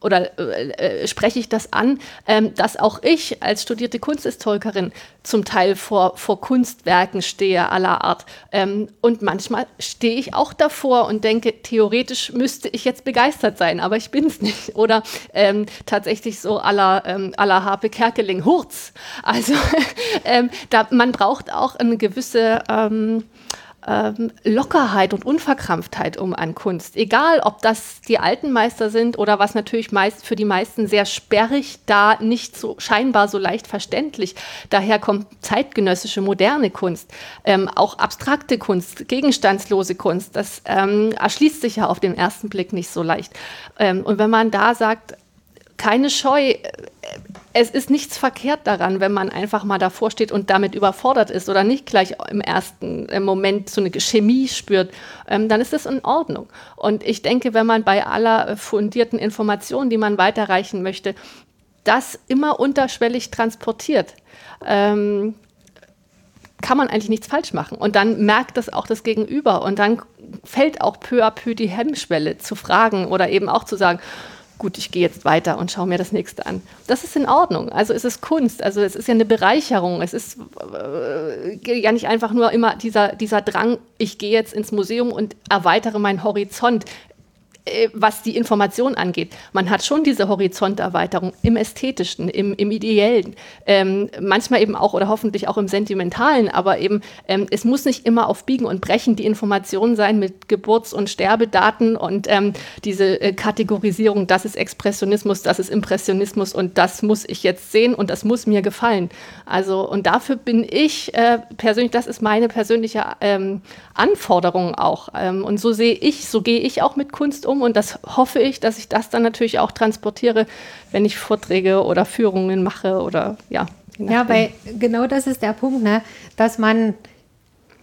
oder äh, äh, spreche ich das an, ähm, dass auch ich als studierte Kunsthistorikerin zum Teil vor, vor Kunstwerken stehe aller Art. Ähm, und manchmal stehe ich auch davor und denke, theoretisch müsste ich jetzt begeistert sein, aber ich bin es nicht. Oder ähm, tatsächlich so aller ähm, aller Harpe Kerkeling, Hurz. Also ähm, da, man braucht auch eine gewisse ähm, ähm, Lockerheit und Unverkrampftheit um an Kunst. Egal, ob das die alten Meister sind oder was natürlich meist für die meisten sehr sperrig, da nicht so scheinbar so leicht verständlich. Daher kommt zeitgenössische moderne Kunst, ähm, auch abstrakte Kunst, gegenstandslose Kunst. Das ähm, erschließt sich ja auf den ersten Blick nicht so leicht. Ähm, und wenn man da sagt, keine Scheu, äh, es ist nichts verkehrt daran, wenn man einfach mal davor steht und damit überfordert ist oder nicht gleich im ersten äh, Moment so eine Chemie spürt, ähm, dann ist das in Ordnung. Und ich denke, wenn man bei aller fundierten Information, die man weiterreichen möchte, das immer unterschwellig transportiert, ähm, kann man eigentlich nichts falsch machen. Und dann merkt das auch das Gegenüber. Und dann fällt auch peu à peu die Hemmschwelle zu fragen oder eben auch zu sagen, gut, ich gehe jetzt weiter und schaue mir das nächste an. Das ist in Ordnung. Also es ist Kunst, also es ist ja eine Bereicherung. Es ist äh, ja nicht einfach nur immer dieser, dieser Drang, ich gehe jetzt ins Museum und erweitere meinen Horizont. Äh, was die Information angeht. Man hat schon diese Horizonterweiterung im Ästhetischen, im, im Ideellen, ähm, manchmal eben auch oder hoffentlich auch im Sentimentalen, aber eben ähm, es muss nicht immer auf Biegen und Brechen die Information sein mit Geburts- und Sterbedaten und ähm, diese äh, Kategorisierung, das ist Expressionismus, das ist Impressionismus und das muss ich jetzt sehen und das muss mir gefallen. Also und dafür bin ich äh, persönlich, das ist meine persönliche ähm, Anforderung auch ähm, und so sehe ich, so gehe ich auch mit Kunst um und das hoffe ich, dass ich das dann natürlich auch transportiere, wenn ich Vorträge oder Führungen mache oder ja. Ja, weil genau das ist der Punkt, ne? dass man,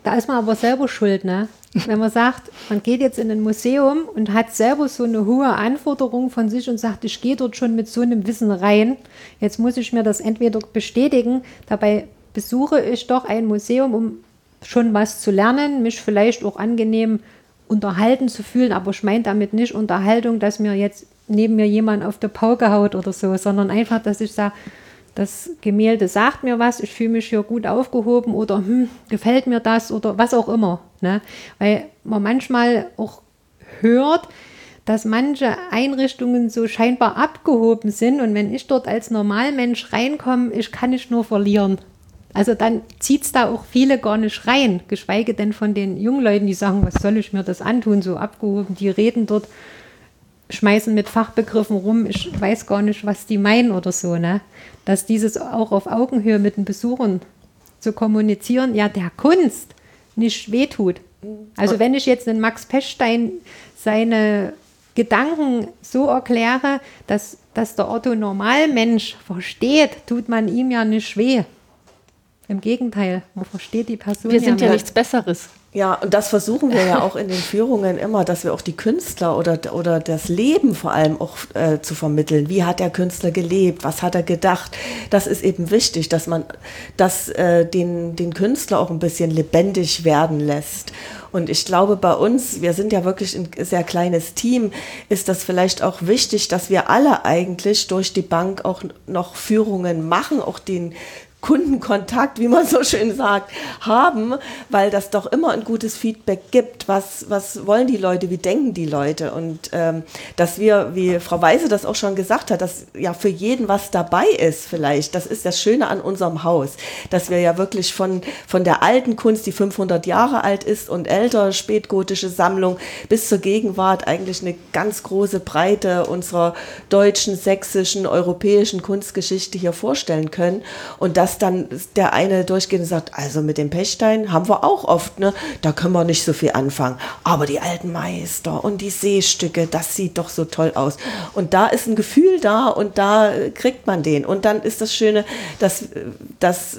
da ist man aber selber schuld, ne? wenn man sagt, man geht jetzt in ein Museum und hat selber so eine hohe Anforderung von sich und sagt, ich gehe dort schon mit so einem Wissen rein, jetzt muss ich mir das entweder bestätigen, dabei besuche ich doch ein Museum, um schon was zu lernen, mich vielleicht auch angenehm unterhalten zu fühlen, aber ich meine damit nicht Unterhaltung, dass mir jetzt neben mir jemand auf der Pauke haut oder so, sondern einfach, dass ich sage, das Gemälde sagt mir was, ich fühle mich hier gut aufgehoben oder hm, gefällt mir das oder was auch immer. Ne? Weil man manchmal auch hört, dass manche Einrichtungen so scheinbar abgehoben sind und wenn ich dort als Normalmensch reinkomme, ich kann nicht nur verlieren. Also dann zieht es da auch viele gar nicht rein, geschweige denn von den jungen Leuten, die sagen, was soll ich mir das antun, so abgehoben, die reden dort, schmeißen mit Fachbegriffen rum, ich weiß gar nicht, was die meinen oder so, ne? Dass dieses auch auf Augenhöhe mit den Besuchern zu kommunizieren, ja, der Kunst nicht wehtut. Also wenn ich jetzt einen Max Pechstein seine Gedanken so erkläre, dass, dass der Otto Normalmensch versteht, tut man ihm ja nicht weh. Im Gegenteil, man versteht die Person. Wir sind ja, ja nichts Besseres. Ja, und das versuchen wir ja auch in den Führungen immer, dass wir auch die Künstler oder, oder das Leben vor allem auch äh, zu vermitteln. Wie hat der Künstler gelebt? Was hat er gedacht? Das ist eben wichtig, dass man das, äh, den, den Künstler auch ein bisschen lebendig werden lässt. Und ich glaube, bei uns, wir sind ja wirklich ein sehr kleines Team, ist das vielleicht auch wichtig, dass wir alle eigentlich durch die Bank auch noch Führungen machen, auch den Kundenkontakt, wie man so schön sagt, haben, weil das doch immer ein gutes Feedback gibt. Was, was wollen die Leute, wie denken die Leute? Und ähm, dass wir, wie Frau Weise das auch schon gesagt hat, dass ja für jeden was dabei ist vielleicht. Das ist das Schöne an unserem Haus, dass wir ja wirklich von, von der alten Kunst, die 500 Jahre alt ist und älter, spätgotische Sammlung, bis zur Gegenwart eigentlich eine ganz große Breite unserer deutschen, sächsischen, europäischen Kunstgeschichte hier vorstellen können. Und das dann der eine durchgeht und sagt, also mit dem Pechstein haben wir auch oft, ne? Da können wir nicht so viel anfangen. Aber die alten Meister und die Seestücke, das sieht doch so toll aus. Und da ist ein Gefühl da und da kriegt man den. Und dann ist das Schöne, dass, dass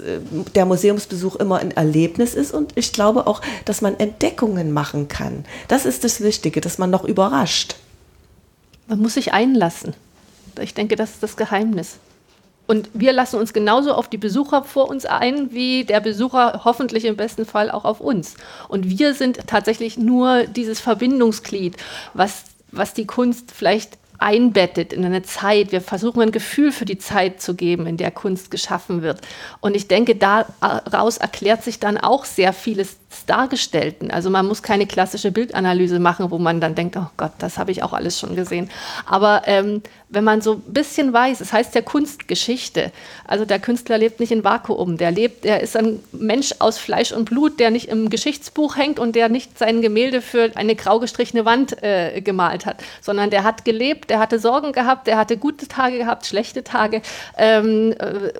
der Museumsbesuch immer ein Erlebnis ist und ich glaube auch, dass man Entdeckungen machen kann. Das ist das Wichtige, dass man noch überrascht. Man muss sich einlassen. Ich denke, das ist das Geheimnis. Und wir lassen uns genauso auf die Besucher vor uns ein, wie der Besucher hoffentlich im besten Fall auch auf uns. Und wir sind tatsächlich nur dieses Verbindungsglied, was, was die Kunst vielleicht einbettet in eine Zeit. Wir versuchen ein Gefühl für die Zeit zu geben, in der Kunst geschaffen wird. Und ich denke, daraus erklärt sich dann auch sehr vieles Dargestellten. Also man muss keine klassische Bildanalyse machen, wo man dann denkt, oh Gott, das habe ich auch alles schon gesehen. Aber ähm, wenn man so ein bisschen weiß, es heißt ja Kunstgeschichte, also der Künstler lebt nicht in Vakuum, der lebt, der ist ein Mensch aus Fleisch und Blut, der nicht im Geschichtsbuch hängt und der nicht sein Gemälde für eine grau gestrichene Wand äh, gemalt hat, sondern der hat gelebt, der hatte Sorgen gehabt, der hatte gute Tage gehabt, schlechte Tage ähm, äh,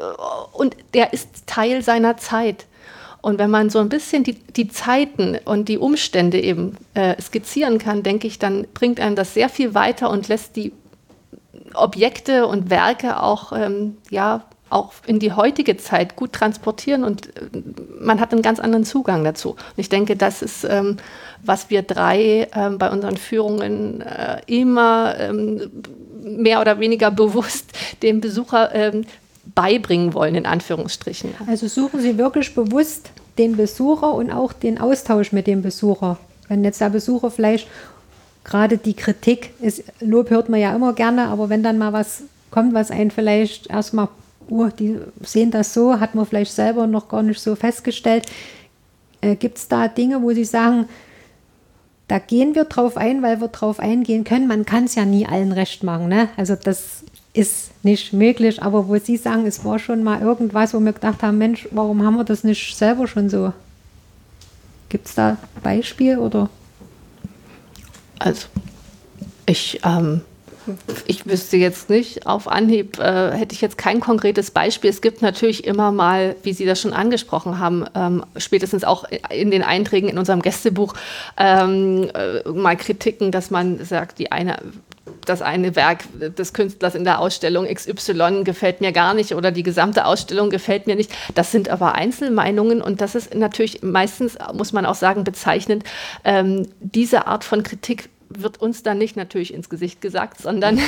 und der ist Teil seiner Zeit. Und wenn man so ein bisschen die, die Zeiten und die Umstände eben äh, skizzieren kann, denke ich, dann bringt einem das sehr viel weiter und lässt die Objekte und Werke auch ähm, ja, auch in die heutige Zeit gut transportieren und äh, man hat einen ganz anderen Zugang dazu. Und ich denke, das ist, ähm, was wir drei ähm, bei unseren Führungen äh, immer ähm, mehr oder weniger bewusst dem Besucher ähm, beibringen wollen, in Anführungsstrichen. Also suchen Sie wirklich bewusst den Besucher und auch den Austausch mit dem Besucher. Wenn jetzt der Besucher vielleicht gerade die Kritik ist, Lob hört man ja immer gerne, aber wenn dann mal was kommt, was einen vielleicht erstmal oh, die sehen das so, hat man vielleicht selber noch gar nicht so festgestellt. Äh, Gibt es da Dinge, wo Sie sagen, da gehen wir drauf ein, weil wir drauf eingehen können? Man kann es ja nie allen recht machen. Ne? Also das ist nicht möglich, aber wo Sie sagen, es war schon mal irgendwas, wo wir gedacht haben, Mensch, warum haben wir das nicht selber schon so? Gibt es da Beispiel oder? Also ich ähm, ich wüsste jetzt nicht, auf Anhieb äh, hätte ich jetzt kein konkretes Beispiel. Es gibt natürlich immer mal, wie Sie das schon angesprochen haben, ähm, spätestens auch in den Einträgen in unserem Gästebuch, ähm, äh, mal Kritiken, dass man sagt, die eine das eine Werk des Künstlers in der Ausstellung XY gefällt mir gar nicht oder die gesamte Ausstellung gefällt mir nicht. Das sind aber Einzelmeinungen und das ist natürlich meistens, muss man auch sagen, bezeichnend. Ähm, diese Art von Kritik wird uns dann nicht natürlich ins Gesicht gesagt, sondern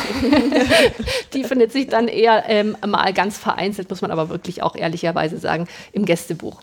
die findet sich dann eher ähm, mal ganz vereinzelt, muss man aber wirklich auch ehrlicherweise sagen, im Gästebuch.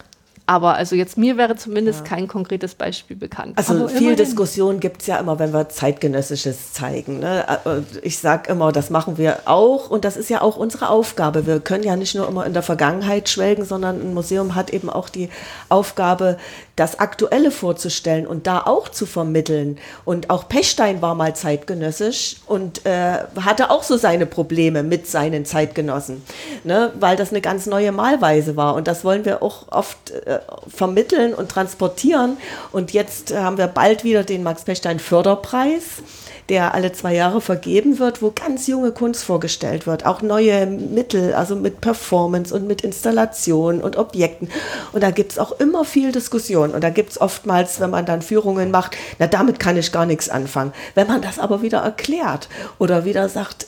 Aber also jetzt mir wäre zumindest ja. kein konkretes Beispiel bekannt. Also Aber viel Diskussion gibt es ja immer, wenn wir zeitgenössisches zeigen. Ne? Äh, ich sage immer, das machen wir auch und das ist ja auch unsere Aufgabe. Wir können ja nicht nur immer in der Vergangenheit schwelgen, sondern ein Museum hat eben auch die Aufgabe, das Aktuelle vorzustellen und da auch zu vermitteln. Und auch Pechstein war mal zeitgenössisch und äh, hatte auch so seine Probleme mit seinen Zeitgenossen, ne? weil das eine ganz neue Malweise war. Und das wollen wir auch oft äh, vermitteln und transportieren. Und jetzt haben wir bald wieder den Max Pechstein Förderpreis der alle zwei Jahre vergeben wird, wo ganz junge Kunst vorgestellt wird, auch neue Mittel, also mit Performance und mit Installation und Objekten. Und da gibt es auch immer viel Diskussion. Und da gibt es oftmals, wenn man dann Führungen macht, na damit kann ich gar nichts anfangen. Wenn man das aber wieder erklärt oder wieder sagt,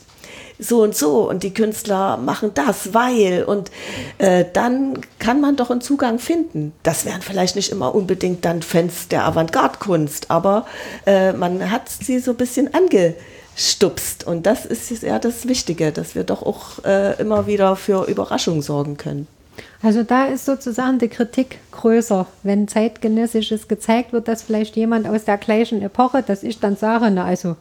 so und so und die Künstler machen das, weil und äh, dann kann man doch einen Zugang finden. Das wären vielleicht nicht immer unbedingt dann Fans der Avantgarde-Kunst, aber äh, man hat sie so ein bisschen angestupst und das ist ja das Wichtige, dass wir doch auch äh, immer wieder für Überraschungen sorgen können. Also da ist sozusagen die Kritik größer, wenn zeitgenössisches gezeigt wird, dass vielleicht jemand aus der gleichen Epoche, dass ich dann sage, na also,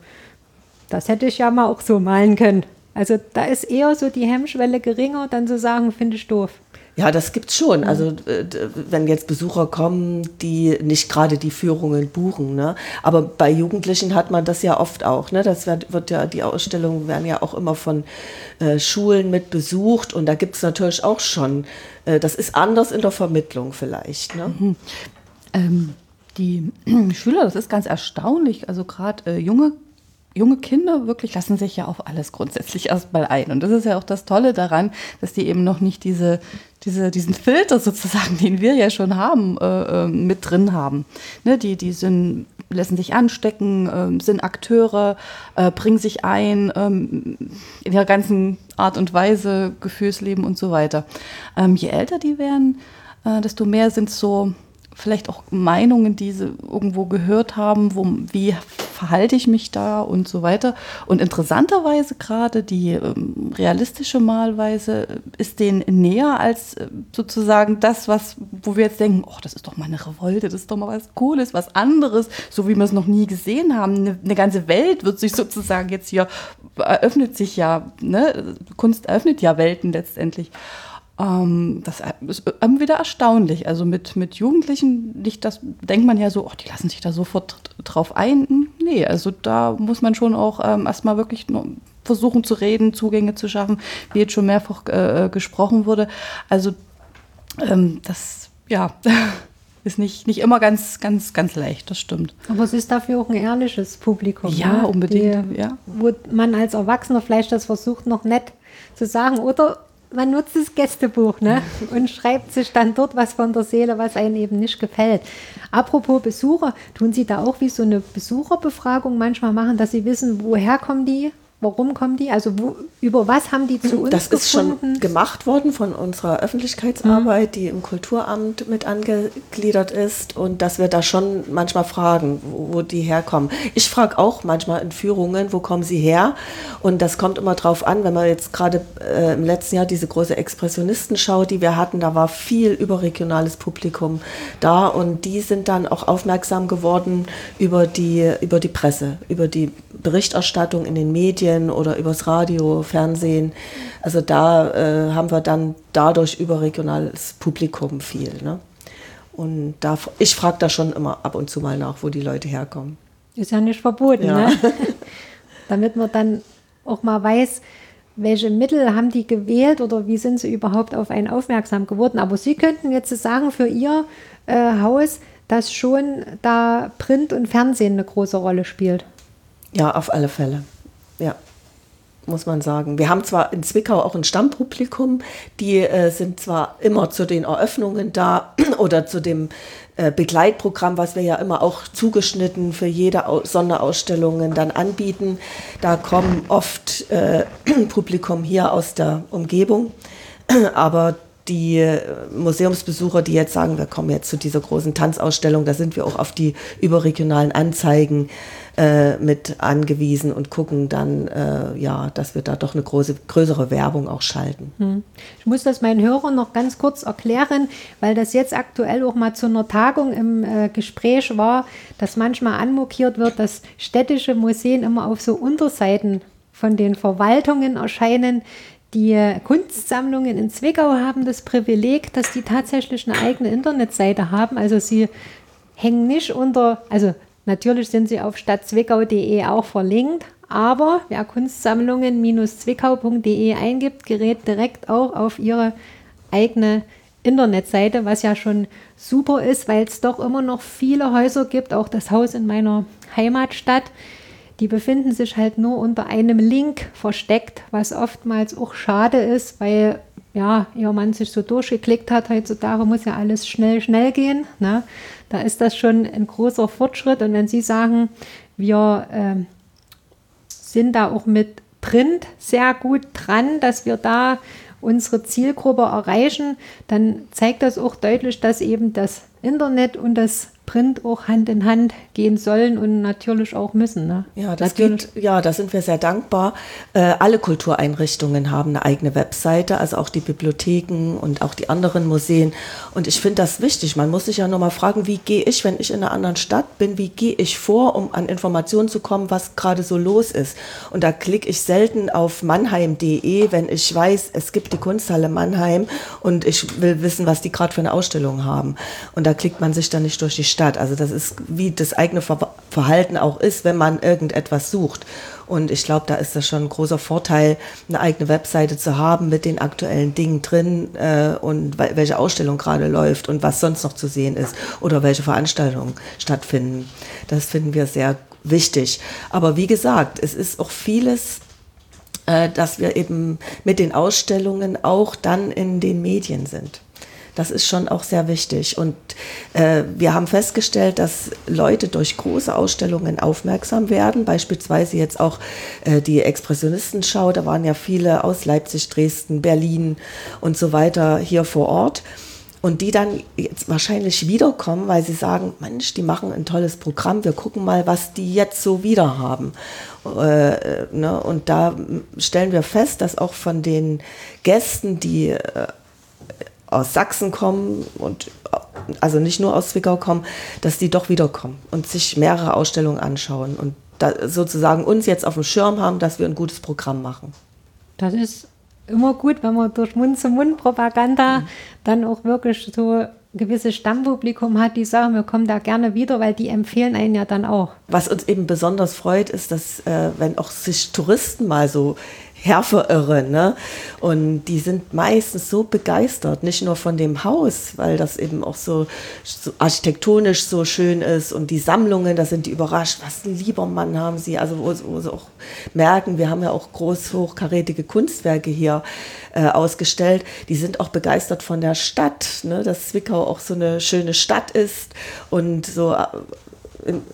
das hätte ich ja mal auch so malen können. Also da ist eher so die Hemmschwelle geringer, dann zu sagen, finde ich doof. Ja, das gibt's schon. Mhm. Also äh, wenn jetzt Besucher kommen, die nicht gerade die Führungen buchen, ne? Aber bei Jugendlichen hat man das ja oft auch, ne? Das wird, wird ja, die Ausstellungen werden ja auch immer von äh, Schulen mit besucht und da gibt's natürlich auch schon, äh, das ist anders in der Vermittlung vielleicht. Ne? Mhm. Ähm, die Schüler, das ist ganz erstaunlich, also gerade äh, junge junge Kinder wirklich lassen sich ja auf alles grundsätzlich erstmal ein. Und das ist ja auch das Tolle daran, dass die eben noch nicht diese, diese, diesen Filter sozusagen, den wir ja schon haben, äh, äh, mit drin haben. Ne, die, die sind, lassen sich anstecken, äh, sind Akteure, äh, bringen sich ein ähm, in ihrer ganzen Art und Weise, Gefühlsleben und so weiter. Ähm, je älter die werden, äh, desto mehr sind so vielleicht auch Meinungen, die sie irgendwo gehört haben, wo, wie verhalte ich mich da und so weiter. Und interessanterweise gerade die ähm, realistische Malweise ist denen näher als äh, sozusagen das, was, wo wir jetzt denken, oh, das ist doch mal eine Revolte, das ist doch mal was Cooles, was anderes, so wie wir es noch nie gesehen haben. Eine, eine ganze Welt wird sich sozusagen jetzt hier, eröffnet sich ja, ne? Kunst eröffnet ja Welten letztendlich. Ähm, das ist immer wieder erstaunlich. Also mit, mit Jugendlichen nicht das, denkt man ja so, oh, die lassen sich da sofort drauf ein. Nee, also da muss man schon auch ähm, erstmal wirklich versuchen zu reden, Zugänge zu schaffen, wie jetzt schon mehrfach äh, gesprochen wurde. Also ähm, das, ja. ist nicht, nicht immer ganz, ganz, ganz leicht, das stimmt. Aber es ist dafür auch ein ehrliches Publikum. Ja, ne? unbedingt. Die, ja. Wo man als Erwachsener vielleicht das versucht, noch nett zu sagen oder man nutzt das Gästebuch ne? und schreibt sich dann dort was von der Seele, was einem eben nicht gefällt. Apropos Besucher, tun Sie da auch wie so eine Besucherbefragung manchmal machen, dass Sie wissen, woher kommen die, Warum kommen die? Also wo, über was haben die zu uns Das ist gefunden? schon gemacht worden von unserer Öffentlichkeitsarbeit, mhm. die im Kulturamt mit angegliedert ist und dass wir da schon manchmal fragen, wo, wo die herkommen. Ich frage auch manchmal in Führungen, wo kommen sie her? Und das kommt immer drauf an, wenn man jetzt gerade äh, im letzten Jahr diese große Expressionistenschau, die wir hatten, da war viel überregionales Publikum da und die sind dann auch aufmerksam geworden über die, über die Presse, über die Berichterstattung in den Medien oder übers Radio, Fernsehen. Also da äh, haben wir dann dadurch überregionales Publikum viel. Ne? Und da, ich frage da schon immer ab und zu mal nach, wo die Leute herkommen. Ist ja nicht verboten, ja. ne? damit man dann auch mal weiß, welche Mittel haben die gewählt oder wie sind sie überhaupt auf einen aufmerksam geworden. Aber Sie könnten jetzt sagen, für Ihr äh, Haus, dass schon da Print und Fernsehen eine große Rolle spielt. Ja, auf alle Fälle. Ja, muss man sagen. Wir haben zwar in Zwickau auch ein Stammpublikum, die äh, sind zwar immer zu den Eröffnungen da oder zu dem äh, Begleitprogramm, was wir ja immer auch zugeschnitten für jede Au Sonderausstellungen dann anbieten. Da kommen oft äh, Publikum hier aus der Umgebung, aber die äh, Museumsbesucher, die jetzt sagen, wir kommen jetzt zu dieser großen Tanzausstellung, da sind wir auch auf die überregionalen Anzeigen äh, mit angewiesen und gucken dann, äh, ja, dass wir da doch eine große, größere Werbung auch schalten. Hm. Ich muss das meinen Hörern noch ganz kurz erklären, weil das jetzt aktuell auch mal zu einer Tagung im äh, Gespräch war, dass manchmal anmokiert wird, dass städtische Museen immer auf so Unterseiten von den Verwaltungen erscheinen, die Kunstsammlungen in Zwickau haben das Privileg, dass die tatsächlich eine eigene Internetseite haben. Also sie hängen nicht unter, also natürlich sind sie auf stadtzwickau.de auch verlinkt, aber wer Kunstsammlungen-zwickau.de eingibt, gerät direkt auch auf ihre eigene Internetseite, was ja schon super ist, weil es doch immer noch viele Häuser gibt, auch das Haus in meiner Heimatstadt, die befinden sich halt nur unter einem Link versteckt, was oftmals auch schade ist, weil ja, ihr Mann sich so durchgeklickt hat. Heutzutage muss ja alles schnell, schnell gehen. Ne? Da ist das schon ein großer Fortschritt. Und wenn Sie sagen, wir äh, sind da auch mit Print sehr gut dran, dass wir da unsere Zielgruppe erreichen, dann zeigt das auch deutlich, dass eben das Internet und das Print auch Hand in Hand gehen sollen und natürlich auch müssen. Ne? Ja, das geht, ja, da sind wir sehr dankbar. Äh, alle Kultureinrichtungen haben eine eigene Webseite, also auch die Bibliotheken und auch die anderen Museen. Und ich finde das wichtig. Man muss sich ja nochmal fragen, wie gehe ich, wenn ich in einer anderen Stadt bin, wie gehe ich vor, um an Informationen zu kommen, was gerade so los ist. Und da klicke ich selten auf mannheim.de, wenn ich weiß, es gibt die Kunsthalle Mannheim und ich will wissen, was die gerade für eine Ausstellung haben. Und da klickt man sich dann nicht durch die Stadt. Also das ist, wie das eigene Verhalten auch ist, wenn man irgendetwas sucht. Und ich glaube, da ist das schon ein großer Vorteil, eine eigene Webseite zu haben mit den aktuellen Dingen drin äh, und welche Ausstellung gerade läuft und was sonst noch zu sehen ist oder welche Veranstaltungen stattfinden. Das finden wir sehr wichtig. Aber wie gesagt, es ist auch vieles äh, dass wir eben mit den Ausstellungen auch dann in den Medien sind. Das ist schon auch sehr wichtig. Und äh, wir haben festgestellt, dass Leute durch große Ausstellungen aufmerksam werden. Beispielsweise jetzt auch äh, die Expressionistenschau. Da waren ja viele aus Leipzig, Dresden, Berlin und so weiter hier vor Ort. Und die dann jetzt wahrscheinlich wiederkommen, weil sie sagen, Mensch, die machen ein tolles Programm, wir gucken mal, was die jetzt so wieder haben. Äh, ne? Und da stellen wir fest, dass auch von den Gästen, die äh, aus Sachsen kommen und also nicht nur aus Zwickau kommen, dass die doch wiederkommen und sich mehrere Ausstellungen anschauen und sozusagen uns jetzt auf dem Schirm haben, dass wir ein gutes Programm machen. Das ist immer gut, wenn man durch Mund-zu-Mund-Propaganda mhm. dann auch wirklich so ein gewisses Stammpublikum hat, die sagen, wir kommen da gerne wieder, weil die empfehlen einen ja dann auch. Was uns eben besonders freut, ist, dass äh, wenn auch sich Touristen mal so herverirren. Ne? Und die sind meistens so begeistert, nicht nur von dem Haus, weil das eben auch so, so architektonisch so schön ist und die Sammlungen, da sind die überrascht, was ein lieber Mann haben sie. Also wo, wo sie auch merken, wir haben ja auch groß hochkarätige Kunstwerke hier äh, ausgestellt. Die sind auch begeistert von der Stadt, ne? dass Zwickau auch so eine schöne Stadt ist und so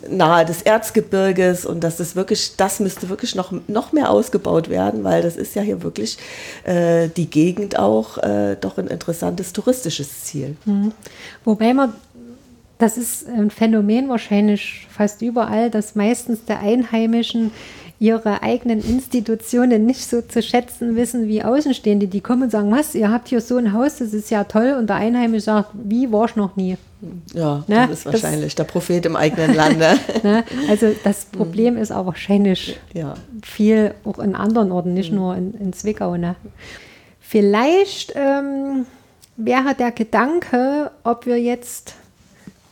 nahe des Erzgebirges und das ist wirklich, das müsste wirklich noch, noch mehr ausgebaut werden, weil das ist ja hier wirklich äh, die Gegend auch äh, doch ein interessantes touristisches Ziel. Mhm. Wobei man das ist ein Phänomen wahrscheinlich fast überall, dass meistens der Einheimischen ihre eigenen Institutionen nicht so zu schätzen wissen wie Außenstehende. Die kommen und sagen, was, ihr habt hier so ein Haus, das ist ja toll. Und der Einheimische sagt, wie, war ich noch nie. Ja, ne? das ist wahrscheinlich das, der Prophet im eigenen Lande. ne? Also das mhm. Problem ist auch wahrscheinlich ja. viel auch in anderen Orten, nicht mhm. nur in, in Zwickau. Ne? Vielleicht ähm, wäre der Gedanke, ob wir jetzt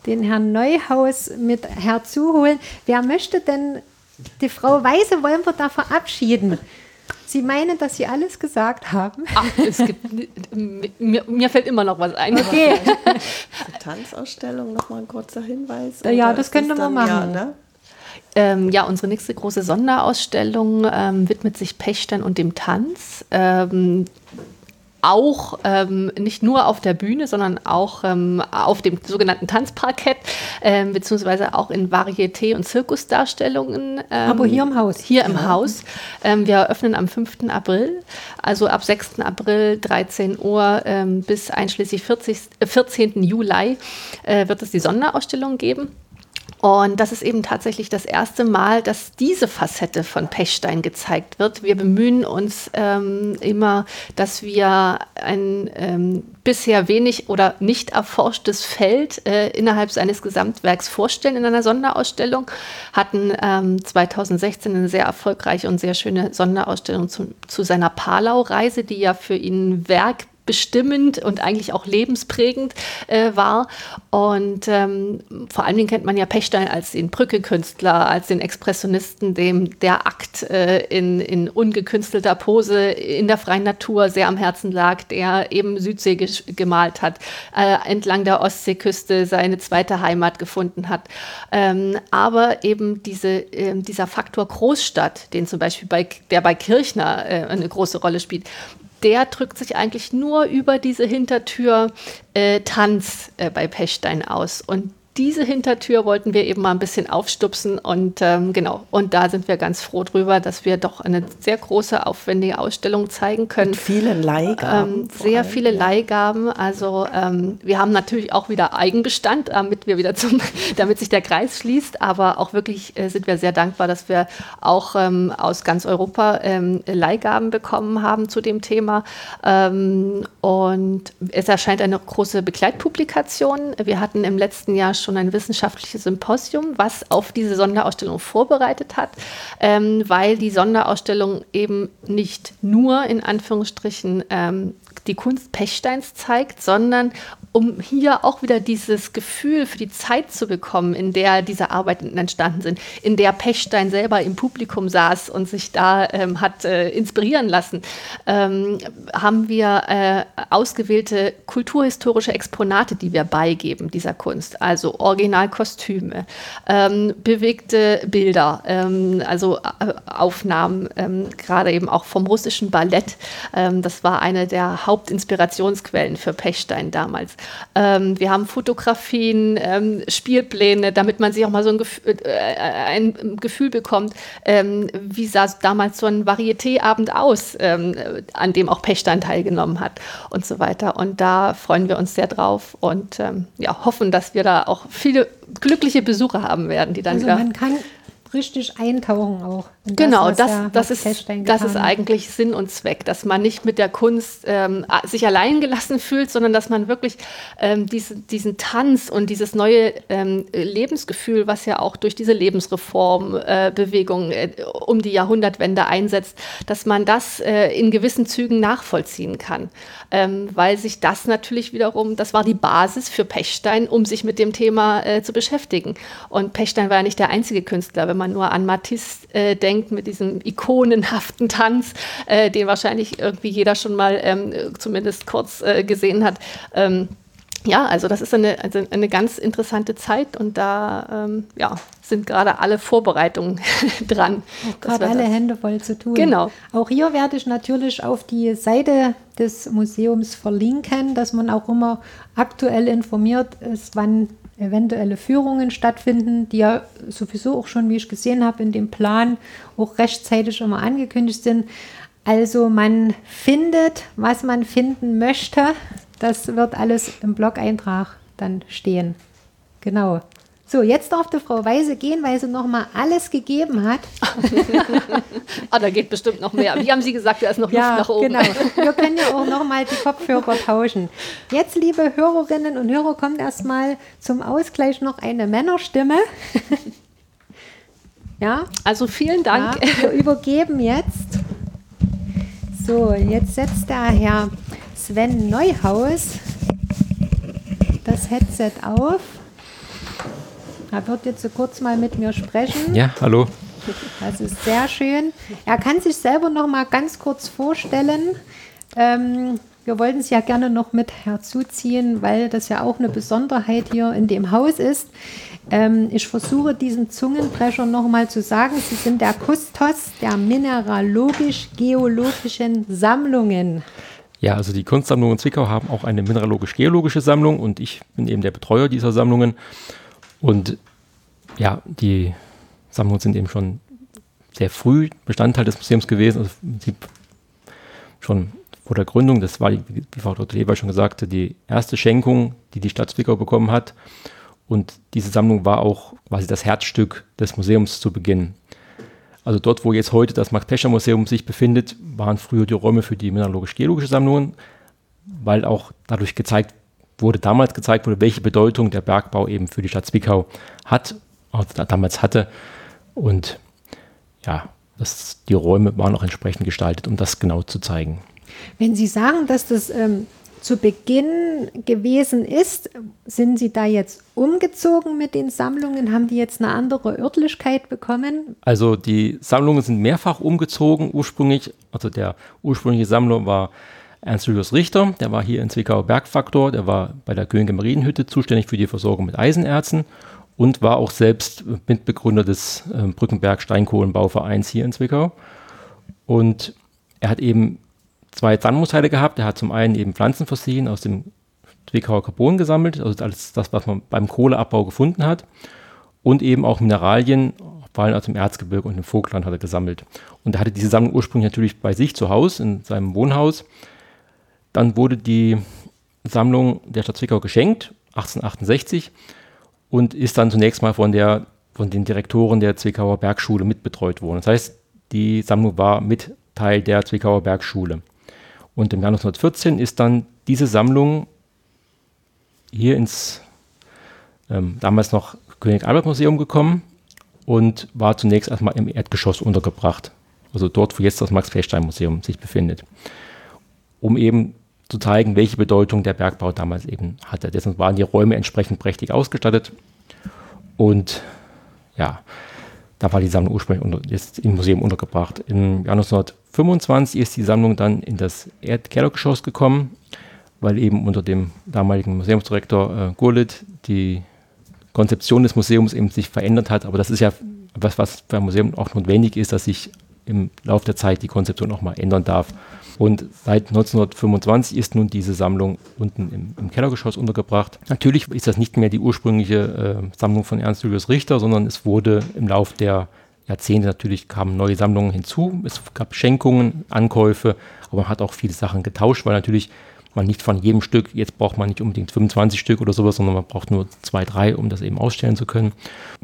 den Herrn Neuhaus mit herzuholen. Wer möchte denn die Frau Weise wollen wir da verabschieden? Sie meinen, dass Sie alles gesagt haben? Ach, es gibt, mir, mir fällt immer noch was ein. Okay. Tanzausstellung, nochmal ein kurzer Hinweis. Ja, das könnte man machen. Ja, ne? Ähm, ja, unsere nächste große Sonderausstellung ähm, widmet sich Pächtern und dem Tanz. Ähm, auch ähm, nicht nur auf der Bühne, sondern auch ähm, auf dem sogenannten Tanzparkett, ähm, beziehungsweise auch in Varieté- und Zirkusdarstellungen. Ähm, Aber hier im Haus. Hier im Haus. Ähm, wir eröffnen am 5. April, also ab 6. April 13 Uhr ähm, bis einschließlich 40, äh, 14. Juli äh, wird es die Sonderausstellung geben. Und das ist eben tatsächlich das erste Mal, dass diese Facette von Pechstein gezeigt wird. Wir bemühen uns ähm, immer, dass wir ein ähm, bisher wenig oder nicht erforschtes Feld äh, innerhalb seines Gesamtwerks vorstellen in einer Sonderausstellung. Hatten ähm, 2016 eine sehr erfolgreiche und sehr schöne Sonderausstellung zu, zu seiner Palau-Reise, die ja für ihn Werk bestimmend und eigentlich auch lebensprägend äh, war. Und ähm, vor allen Dingen kennt man ja Pechstein als den Brücke-Künstler, als den Expressionisten, dem der Akt äh, in, in ungekünstelter Pose in der freien Natur sehr am Herzen lag, der eben Südsee gemalt hat, äh, entlang der Ostseeküste seine zweite Heimat gefunden hat. Ähm, aber eben diese, ähm, dieser Faktor Großstadt, den zum Beispiel bei, der bei Kirchner äh, eine große Rolle spielt, der drückt sich eigentlich nur über diese Hintertür äh, Tanz äh, bei Pechstein aus. Und diese Hintertür wollten wir eben mal ein bisschen aufstupsen und ähm, genau, und da sind wir ganz froh drüber, dass wir doch eine sehr große, aufwendige Ausstellung zeigen können. Mit vielen Leihgaben. Ähm, sehr allem, viele ja. Leihgaben. Also ähm, wir haben natürlich auch wieder Eigenbestand, damit wir wieder zum, damit sich der Kreis schließt, aber auch wirklich äh, sind wir sehr dankbar, dass wir auch ähm, aus ganz Europa ähm, Leihgaben bekommen haben zu dem Thema. Ähm, und es erscheint eine große Begleitpublikation. Wir hatten im letzten Jahr schon ein wissenschaftliches Symposium, was auf diese Sonderausstellung vorbereitet hat, ähm, weil die Sonderausstellung eben nicht nur in Anführungsstrichen ähm, die Kunst Pechsteins zeigt, sondern um hier auch wieder dieses Gefühl für die Zeit zu bekommen, in der diese Arbeiten entstanden sind, in der Pechstein selber im Publikum saß und sich da ähm, hat äh, inspirieren lassen, ähm, haben wir äh, ausgewählte kulturhistorische Exponate, die wir beigeben dieser Kunst, also Originalkostüme, ähm, bewegte Bilder, ähm, also äh, Aufnahmen, ähm, gerade eben auch vom russischen Ballett. Ähm, das war eine der Hauptinspirationsquellen für Pechstein damals. Ähm, wir haben Fotografien, ähm, Spielpläne, damit man sich auch mal so ein, Gef äh, ein Gefühl bekommt, ähm, wie sah damals so ein Varieté-Abend aus, ähm, an dem auch Pechstein teilgenommen hat und so weiter. Und da freuen wir uns sehr drauf und ähm, ja, hoffen, dass wir da auch viele glückliche Besucher haben werden, die dann also man kann richtig eintauchen auch. Genau, das, das, das, ist, das ist eigentlich Sinn und Zweck, dass man nicht mit der Kunst ähm, sich allein gelassen fühlt, sondern dass man wirklich ähm, diese, diesen Tanz und dieses neue ähm, Lebensgefühl, was ja auch durch diese Lebensreformbewegung äh, äh, um die Jahrhundertwende einsetzt, dass man das äh, in gewissen Zügen nachvollziehen kann. Ähm, weil sich das natürlich wiederum, das war die Basis für Pechstein, um sich mit dem Thema äh, zu beschäftigen. Und Pechstein war ja nicht der einzige Künstler, wenn man nur an Matisse äh, denkt, mit diesem ikonenhaften Tanz, äh, den wahrscheinlich irgendwie jeder schon mal ähm, zumindest kurz äh, gesehen hat. Ähm, ja, also das ist eine, also eine ganz interessante Zeit und da ähm, ja, sind gerade alle Vorbereitungen dran. Gerade alle Hände voll zu tun. Genau. Auch hier werde ich natürlich auf die Seite des Museums verlinken, dass man auch immer aktuell informiert ist, wann eventuelle Führungen stattfinden, die ja sowieso auch schon, wie ich gesehen habe, in dem Plan auch rechtzeitig immer angekündigt sind. Also man findet, was man finden möchte. Das wird alles im Blog-Eintrag dann stehen. Genau. So, jetzt darf die Frau Weise gehen, weil sie noch mal alles gegeben hat. ah, da geht bestimmt noch mehr. Wie haben Sie gesagt, da ist noch ja, Luft nach oben. Genau. Wir können ja auch noch mal die Kopfhörer tauschen. Jetzt, liebe Hörerinnen und Hörer, kommt erstmal zum Ausgleich noch eine Männerstimme. ja. Also vielen Dank. Ja, wir übergeben jetzt. So, jetzt setzt der Herr Sven Neuhaus das Headset auf. Er wird jetzt so kurz mal mit mir sprechen. Ja, hallo. Das ist sehr schön. Er kann sich selber noch mal ganz kurz vorstellen. Ähm, wir wollten es ja gerne noch mit herzuziehen, weil das ja auch eine Besonderheit hier in dem Haus ist. Ähm, ich versuche diesen Zungenbrecher noch mal zu sagen. Sie sind der Kustos der mineralogisch-geologischen Sammlungen. Ja, also die Kunstsammlungen Zwickau haben auch eine mineralogisch-geologische Sammlung und ich bin eben der Betreuer dieser Sammlungen. Und ja, die Sammlungen sind eben schon sehr früh Bestandteil des Museums gewesen, also im Prinzip schon vor der Gründung. Das war, wie Frau Dr. Leber schon sagte, die erste Schenkung, die die Stadt Zwickau bekommen hat. Und diese Sammlung war auch quasi das Herzstück des Museums zu Beginn. Also dort, wo jetzt heute das Max-Pescher-Museum sich befindet, waren früher die Räume für die mineralogisch-geologische Sammlungen, weil auch dadurch gezeigt wurde, damals gezeigt wurde, welche Bedeutung der Bergbau eben für die Stadt Zwickau hat, also damals hatte. Und ja, das, die Räume waren auch entsprechend gestaltet, um das genau zu zeigen. Wenn Sie sagen, dass das ähm, zu Beginn gewesen ist, sind Sie da jetzt umgezogen mit den Sammlungen? Haben die jetzt eine andere Örtlichkeit bekommen? Also die Sammlungen sind mehrfach umgezogen ursprünglich. Also der ursprüngliche Sammler war Ernst Julius Richter, der war hier in Zwickau Bergfaktor, der war bei der Könige Marienhütte zuständig für die Versorgung mit Eisenerzen und war auch selbst Mitbegründer des äh, Brückenberg Steinkohlenbauvereins hier in Zwickau. Und er hat eben zwei Sandmoosheide gehabt. Er hat zum einen eben Pflanzenfossilien aus dem Zwickauer Carbon gesammelt, also alles das, was man beim Kohleabbau gefunden hat. Und eben auch Mineralien, vor allem aus dem Erzgebirge und dem Vogtland hat er gesammelt. Und er hatte diese Sammlung ursprünglich natürlich bei sich zu Hause, in seinem Wohnhaus. Dann wurde die Sammlung der Stadt Zwickau geschenkt, 1868, und ist dann zunächst mal von, der, von den Direktoren der Zwickauer Bergschule mitbetreut worden. Das heißt, die Sammlung war mit Teil der Zwickauer Bergschule. Und im Jahr 1914 ist dann diese Sammlung hier ins ähm, damals noch König Albert Museum gekommen und war zunächst erstmal im Erdgeschoss untergebracht. Also dort, wo jetzt das Max-Fechstein-Museum sich befindet. Um eben zu zeigen, welche Bedeutung der Bergbau damals eben hatte. Deswegen waren die Räume entsprechend prächtig ausgestattet. Und ja, da war die Sammlung ursprünglich unter, jetzt im Museum untergebracht. Im Jahr 1925 ist die Sammlung dann in das Erdkellergeschoss gekommen, weil eben unter dem damaligen Museumsdirektor äh, Gurlit die Konzeption des Museums eben sich verändert hat. Aber das ist ja was, was für ein Museum auch notwendig ist, dass sich im Laufe der Zeit die Konzeption auch mal ändern darf. Und seit 1925 ist nun diese Sammlung unten im, im Kellergeschoss untergebracht. Natürlich ist das nicht mehr die ursprüngliche äh, Sammlung von Ernst Julius Richter, sondern es wurde im Laufe der Jahrzehnte natürlich kamen neue Sammlungen hinzu. Es gab Schenkungen, Ankäufe, aber man hat auch viele Sachen getauscht, weil natürlich man nicht von jedem Stück, jetzt braucht man nicht unbedingt 25 Stück oder sowas, sondern man braucht nur zwei, drei, um das eben ausstellen zu können.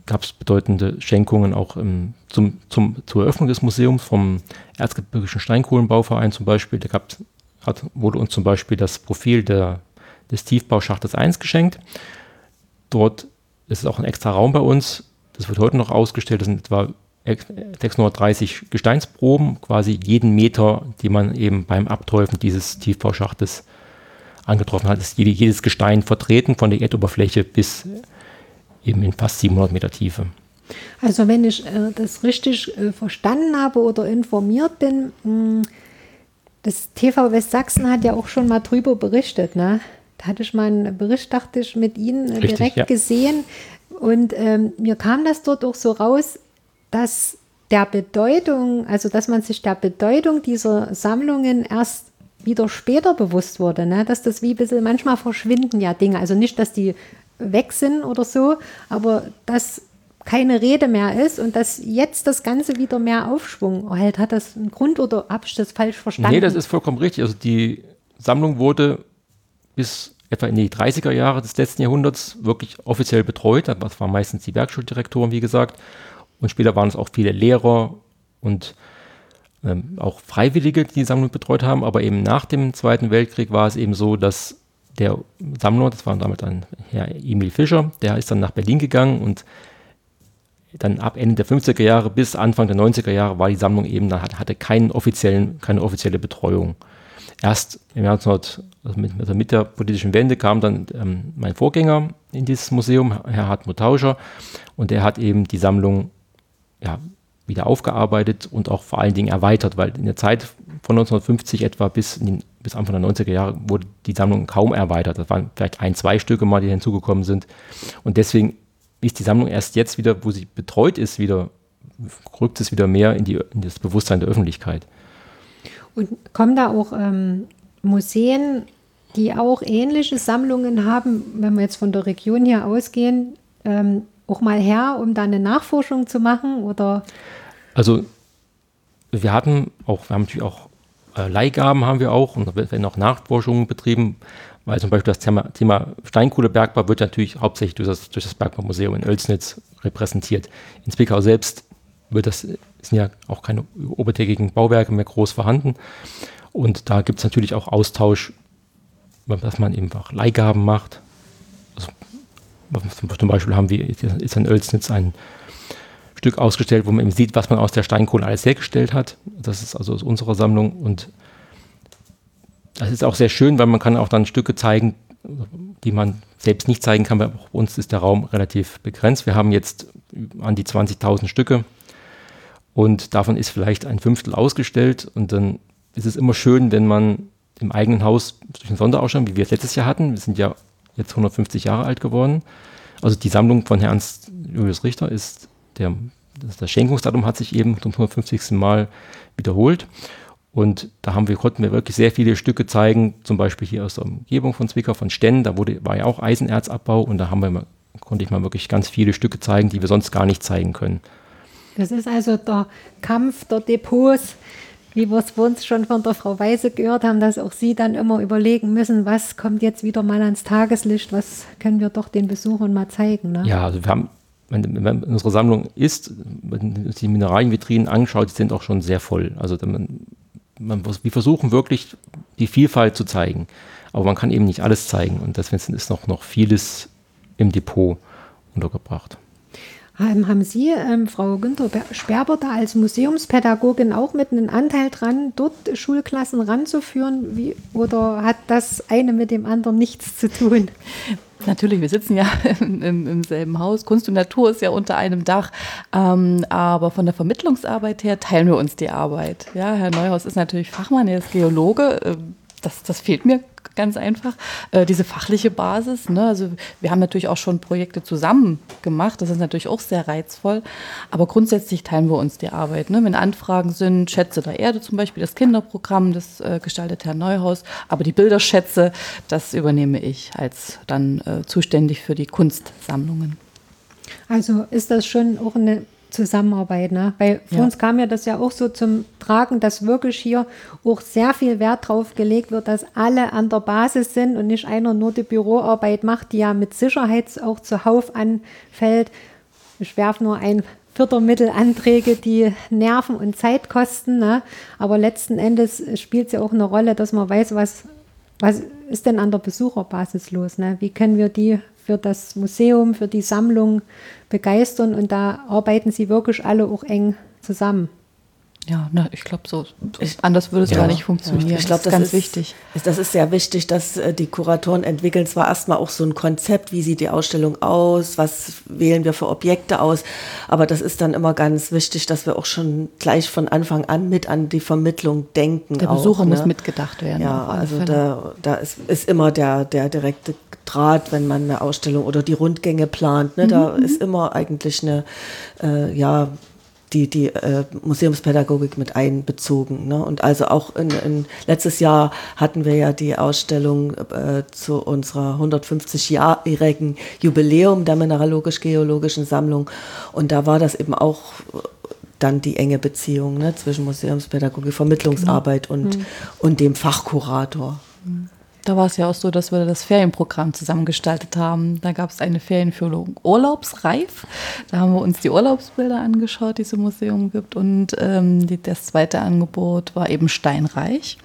Gab es bedeutende Schenkungen auch im, zum, zum, zur Eröffnung des Museums vom Erzgebirgischen Steinkohlenbauverein zum Beispiel. Da gab, hat, wurde uns zum Beispiel das Profil der, des Tiefbauschachtes 1 geschenkt. Dort ist auch ein extra Raum bei uns. Das wird heute noch ausgestellt. Das sind etwa 630 Gesteinsproben, quasi jeden Meter, die man eben beim Abträufen dieses Tiefbauschachtes angetroffen hat, ist jedes Gestein vertreten von der Erdoberfläche bis eben in fast 700 Meter Tiefe. Also wenn ich äh, das richtig äh, verstanden habe oder informiert bin, mh, hm, das TV Westsachsen hat ja auch schon mal drüber berichtet. Ne? Da hatte ich mal einen Bericht, dachte ich, mit Ihnen äh, richtig, direkt ja. gesehen. Und ähm, mir kam das dort auch so raus, dass der Bedeutung, also dass man sich der Bedeutung dieser Sammlungen erst wieder später bewusst wurde, ne? dass das wie ein bisschen manchmal verschwinden ja Dinge. Also nicht, dass die weg sind oder so, aber dass keine Rede mehr ist und dass jetzt das Ganze wieder mehr Aufschwung erhält. Hat das einen Grund oder habe ich das falsch verstanden? Nee, das ist vollkommen richtig. Also die Sammlung wurde bis etwa in die 30er Jahre des letzten Jahrhunderts wirklich offiziell betreut. Das waren meistens die Werkschuldirektoren, wie gesagt. Und später waren es auch viele Lehrer und ähm, auch Freiwillige, die die Sammlung betreut haben. Aber eben nach dem Zweiten Weltkrieg war es eben so, dass der Sammler, das war damit ein Herr Emil Fischer, der ist dann nach Berlin gegangen und dann ab Ende der 50er Jahre bis Anfang der 90er Jahre war die Sammlung eben, hatte keinen offiziellen, keine offizielle Betreuung. Erst im Jahr 1900, also mit, also mit der politischen Wende kam dann ähm, mein Vorgänger in dieses Museum, Herr Hartmut Tauscher, und er hat eben die Sammlung ja, wieder aufgearbeitet und auch vor allen Dingen erweitert, weil in der Zeit von 1950 etwa bis, den, bis Anfang der 90er Jahre wurde die Sammlung kaum erweitert. Das waren vielleicht ein, zwei Stücke mal, die hinzugekommen sind. Und deswegen ist die Sammlung erst jetzt wieder, wo sie betreut ist, wieder, rückt es wieder mehr in, die, in das Bewusstsein der Öffentlichkeit. Und kommen da auch ähm, Museen, die auch ähnliche Sammlungen haben, wenn wir jetzt von der Region hier ausgehen, ähm, auch mal her, um da eine Nachforschung zu machen? Oder? Also wir hatten auch, wir haben natürlich auch äh, Leihgaben haben wir auch und werden auch Nachforschungen betrieben, weil zum Beispiel das Thema, Thema Steinkohlebergbau wird natürlich hauptsächlich durch das, durch das Bergbaumuseum in Oelsnitz repräsentiert. In Zwickau selbst wird das, sind ja auch keine obertägigen Bauwerke mehr groß vorhanden. Und da gibt es natürlich auch Austausch, dass man eben auch Leihgaben macht. Zum Beispiel haben wir, ist in Oelsnitz ein Stück ausgestellt, wo man eben sieht, was man aus der Steinkohle alles hergestellt hat. Das ist also aus unserer Sammlung und das ist auch sehr schön, weil man kann auch dann Stücke zeigen, die man selbst nicht zeigen kann, weil bei uns ist der Raum relativ begrenzt. Wir haben jetzt an die 20.000 Stücke und davon ist vielleicht ein Fünftel ausgestellt und dann ist es immer schön, wenn man im eigenen Haus durch eine Sonderausstellung, wie wir es letztes Jahr hatten, wir sind ja jetzt 150 Jahre alt geworden, also die Sammlung von Herrn Julius Richter ist der, das Schenkungsdatum hat sich eben zum 150. Mal wiederholt. Und da haben wir, konnten wir wirklich sehr viele Stücke zeigen, zum Beispiel hier aus der Umgebung von Zwickau, von Stenn, da wurde, war ja auch Eisenerzabbau und da haben wir, konnte ich mal wirklich ganz viele Stücke zeigen, die wir sonst gar nicht zeigen können. Das ist also der Kampf der Depots, wie wir es bei uns schon von der Frau Weise gehört haben, dass auch Sie dann immer überlegen müssen, was kommt jetzt wieder mal ans Tageslicht, was können wir doch den Besuchern mal zeigen. Ne? Ja, also wir haben wenn, wenn unsere Sammlung ist, wenn man die Mineralienvitrinen anschaut, die sind auch schon sehr voll. Also man, man, wir versuchen wirklich die Vielfalt zu zeigen, aber man kann eben nicht alles zeigen und deswegen ist noch, noch vieles im Depot untergebracht. Haben Sie, ähm, Frau Günther Sperber, da als Museumspädagogin auch mit einem Anteil dran, dort Schulklassen ranzuführen? Wie, oder hat das eine mit dem anderen nichts zu tun? Natürlich, wir sitzen ja im, im, selben Haus. Kunst und Natur ist ja unter einem Dach. Ähm, aber von der Vermittlungsarbeit her teilen wir uns die Arbeit. Ja, Herr Neuhaus ist natürlich Fachmann, er ist Geologe. Ähm, das, das fehlt mir ganz einfach. Äh, diese fachliche Basis. Ne? Also wir haben natürlich auch schon Projekte zusammen gemacht. Das ist natürlich auch sehr reizvoll. Aber grundsätzlich teilen wir uns die Arbeit. Ne? Wenn Anfragen sind, Schätze der Erde zum Beispiel, das Kinderprogramm, das äh, gestaltet Herr Neuhaus. Aber die Bilderschätze, das übernehme ich als dann äh, zuständig für die Kunstsammlungen. Also ist das schon auch eine Zusammenarbeit. Ne? Weil für ja. uns kam ja das ja auch so zum Tragen, dass wirklich hier auch sehr viel Wert drauf gelegt wird, dass alle an der Basis sind und nicht einer nur die Büroarbeit macht, die ja mit Sicherheit auch zuhauf anfällt. Ich werfe nur ein Fördermittelanträge, die Nerven und Zeit kosten. Ne? Aber letzten Endes spielt es ja auch eine Rolle, dass man weiß, was, was ist denn an der Besucherbasis los. Ne? Wie können wir die für das Museum, für die Sammlung begeistern und da arbeiten sie wirklich alle auch eng zusammen. Ja, na, ich glaube, so, ich, anders würde es ja. gar nicht funktionieren. Ja. Ich glaube, das, das, ist ganz wichtig. Das ist sehr wichtig, dass äh, die Kuratoren entwickeln zwar erstmal auch so ein Konzept, wie sieht die Ausstellung aus, was wählen wir für Objekte aus, aber das ist dann immer ganz wichtig, dass wir auch schon gleich von Anfang an mit an die Vermittlung denken. Der Besucher auch, ne? muss mitgedacht werden. Ja, also da, da ist, ist immer der, der direkte Draht, wenn man eine Ausstellung oder die Rundgänge plant. Ne? Mhm. Da ist immer eigentlich eine, äh, ja, die, die äh, Museumspädagogik mit einbezogen. Ne? Und also auch in, in, letztes Jahr hatten wir ja die Ausstellung äh, zu unserer 150-jährigen Jubiläum der mineralogisch-geologischen Sammlung. Und da war das eben auch dann die enge Beziehung ne, zwischen Museumspädagogik, Vermittlungsarbeit genau. und, mhm. und dem Fachkurator. Mhm. Da war es ja auch so, dass wir das Ferienprogramm zusammengestaltet haben. Da gab es eine Ferienführung Urlaubsreif. Da haben wir uns die Urlaubsbilder angeschaut, die es im Museum gibt. Und ähm, die, das zweite Angebot war eben Steinreich,